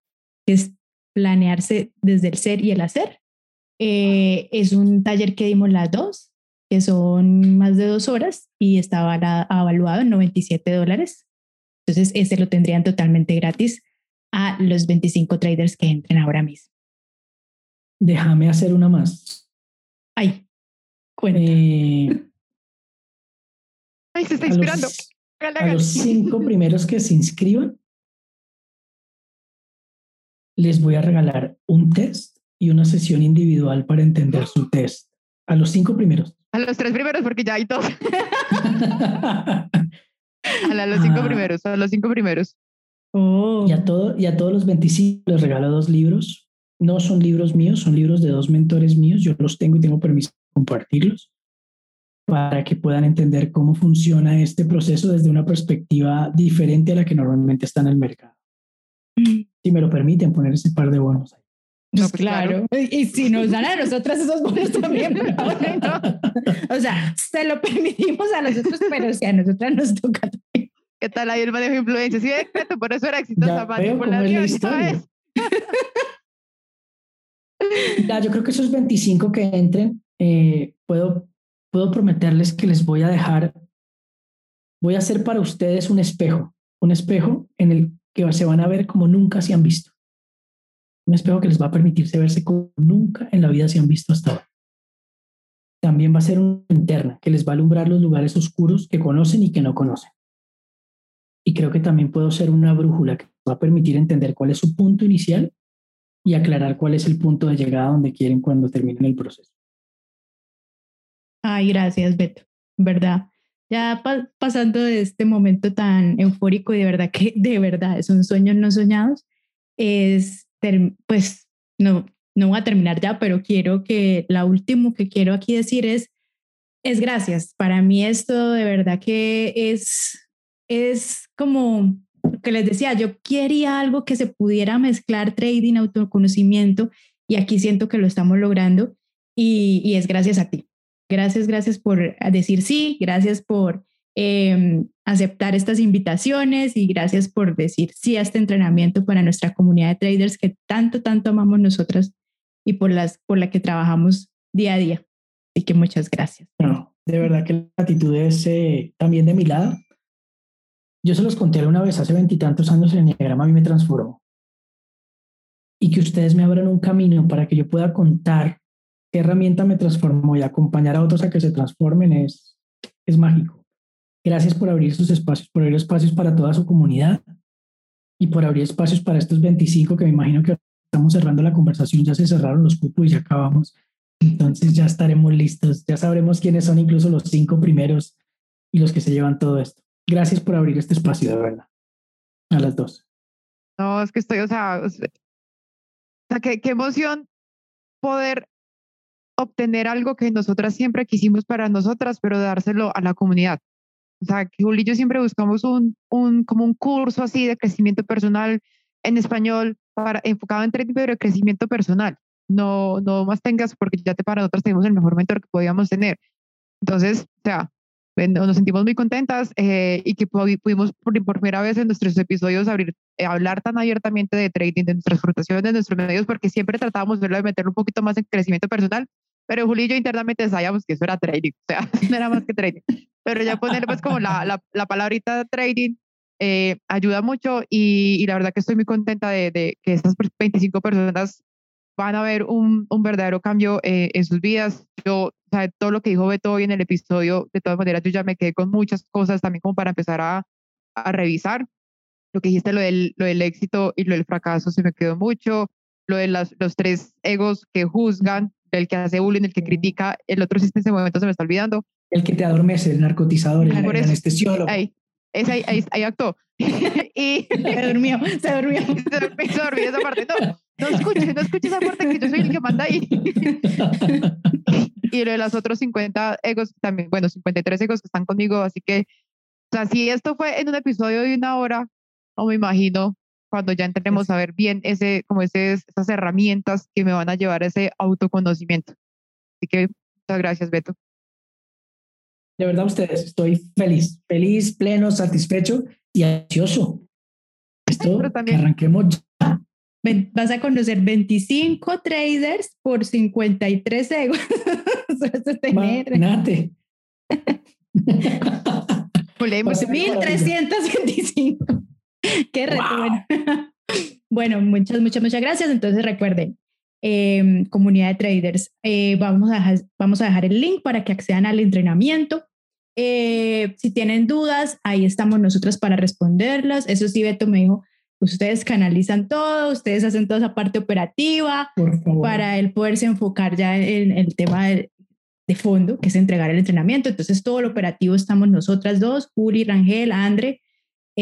que es planearse desde el ser y el hacer. Eh, es un taller que dimos las dos, que son más de dos horas y estaba evaluado en 97 dólares. Entonces, ese lo tendrían totalmente gratis a los 25 traders que entren ahora mismo. Déjame hacer una más. Ay, cuenta. Eh, Ay, se está inspirando. A los, cinco primeros que se inscriban, les voy a regalar un test y una sesión individual para entender su test. A los cinco primeros. A los tres primeros, porque ya hay dos. a, los cinco ah. primeros, a los cinco primeros. Oh. Y, a todo, y a todos los 25 les regalo dos libros. No son libros míos, son libros de dos mentores míos. Yo los tengo y tengo permiso de compartirlos para que puedan entender cómo funciona este proceso desde una perspectiva diferente a la que normalmente está en el mercado. Si me lo permiten poner ese par de bonos ahí. Pues pues claro. Y si nos dan a nosotros esos bonos también, O sea, se lo permitimos a nosotros, pero si a nosotras nos toca ¿Qué tal ahí el manejo de influencia? Sí, exacto, por eso era exitosa la historia. ya, yo creo que esos 25 que entren, eh, puedo puedo prometerles que les voy a dejar, voy a hacer para ustedes un espejo, un espejo en el que se van a ver como nunca se han visto. Un espejo que les va a permitirse verse como nunca en la vida se han visto hasta ahora. También va a ser una interna que les va a alumbrar los lugares oscuros que conocen y que no conocen. Y creo que también puedo ser una brújula que va a permitir entender cuál es su punto inicial y aclarar cuál es el punto de llegada donde quieren cuando terminen el proceso. Ay, gracias, Beto. ¿Verdad? Ya pasando de este momento tan eufórico y de verdad que de verdad son sueños no soñados, es, pues, no, no voy a terminar ya, pero quiero que la último que quiero aquí decir es, es gracias. Para mí esto de verdad que es, es como lo que les decía, yo quería algo que se pudiera mezclar trading, autoconocimiento, y aquí siento que lo estamos logrando y, es gracias a ti. Gracias, gracias por decir sí, gracias por em, aceptar estas invitaciones y gracias por decir sí a este entrenamiento para nuestra comunidad de traders que tanto, tanto amamos nosotras y por, las, por la que trabajamos día a día. Así que muchas gracias. De verdad que la actitud es eh, también de mi lado. Yo se los conté una vez, hace veintitantos años el enneagrama a mí me transformó. Y que ustedes me abran un camino para que yo pueda contar qué herramienta me transformó y acompañar a otros a que se transformen es, es mágico. Gracias por abrir sus espacios, por abrir espacios para toda su comunidad y por abrir espacios para estos 25 que me imagino que estamos cerrando la conversación, ya se cerraron los cupos y ya acabamos. Entonces ya estaremos listos, ya sabremos quiénes son incluso los cinco primeros y los que se llevan todo esto. Gracias por abrir este espacio, de verdad. A las dos. No, es que estoy, o sea, o sea qué, qué emoción poder obtener algo que nosotras siempre quisimos para nosotras, pero dárselo a la comunidad. O sea, que Juli y yo siempre buscamos un, un, como un curso así de crecimiento personal en español, para, enfocado en trading, pero de crecimiento personal. No, no más tengas, porque ya te para nosotros tenemos el mejor mentor que podíamos tener. Entonces, o sea, nos sentimos muy contentas eh, y que pudimos por, primera vez en nuestros episodios abrir, eh, hablar tan abiertamente de trading, de nuestras frustraciones, de nuestros medios, porque siempre tratábamos de meterlo un poquito más en crecimiento personal, pero Julio y yo internamente sabíamos que eso era trading, o sea, no era más que trading. Pero ya poner pues como la, la, la palabrita trading eh, ayuda mucho y, la verdad que estoy muy contenta de, de, que estas 25 personas van a ver un, un verdadero cambio eh, en sus vidas. Yo, o sea, todo lo que dijo Beto hoy en el episodio, de todas maneras, yo ya me quedé con muchas cosas también como para empezar a, a revisar. Lo que dijiste, lo del, lo del éxito y lo del fracaso, se me quedó mucho. Lo de las, los tres egos que juzgan, el que hace bullying, el que critica, el otro sí en ese momento se me está olvidando. El que te adormece, el narcotizador, el, el anestesiólogo. Ahí, es ahí, ahí, actuó. y se durmió, se durmió. Se durmió, esa parte. No, no escuches, no escuches esa parte que yo soy el que manda ahí. y lo de los otros 50 egos también, bueno, 53 egos que están conmigo, así que, o sea, si esto fue en un episodio de una hora, no me imagino cuando ya entremos a ver bien ese, como ese, esas herramientas que me van a llevar a ese autoconocimiento. Así que muchas gracias, Beto. De verdad, ustedes, estoy feliz, feliz, pleno, satisfecho y ansioso. Esto, que arranquemos ya. Vas a conocer 25 traders por 53 euros. Imagínate. Pues 1325. Qué reto. Bueno. bueno, muchas, muchas, muchas gracias. Entonces recuerden, eh, comunidad de traders, eh, vamos, a dejar, vamos a dejar el link para que accedan al entrenamiento. Eh, si tienen dudas, ahí estamos nosotros para responderlas. Eso sí, Beto me dijo, ustedes canalizan todo, ustedes hacen toda esa parte operativa para él poderse enfocar ya en el tema de, fondo, que es entregar el entrenamiento. Entonces, todo lo operativo estamos nosotras dos, Uri, Rangel, Andre,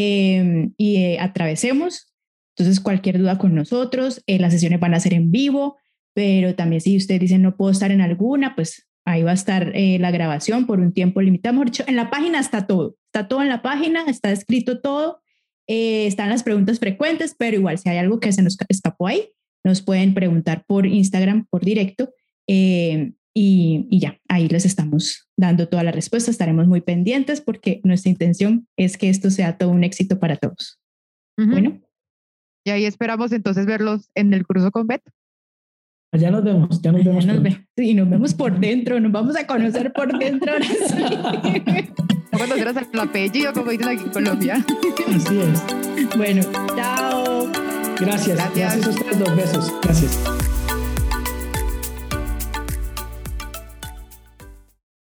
em, y eh, atravesemos. Entonces, cualquier duda con nosotros, eh, las sesiones van a ser en vivo, pero también si ustedes dicen no puedo estar en alguna, pues Ahí va a estar eh, la grabación por un tiempo limitado. Mejor dicho, en la página está todo. Está todo en la página, está escrito todo. Eh, están las preguntas frecuentes, pero igual si hay algo que se nos escapó ahí, nos pueden preguntar por Instagram, por directo. Eh, y, y, ya, ahí les estamos dando toda la respuesta. Estaremos muy pendientes porque nuestra intención es que esto sea todo un éxito para todos. Bueno. Y ahí esperamos entonces verlos en el curso con Beto. Allá nos vemos, ya nos vemos. sí, nos vemos por dentro, nos vamos a conocer por dentro. Ahora sí. hasta el apellido, como dicen aquí en Colombia. Así es. Bueno, chao. Gracias. Gracias, Gracias a ustedes, dos besos. Gracias.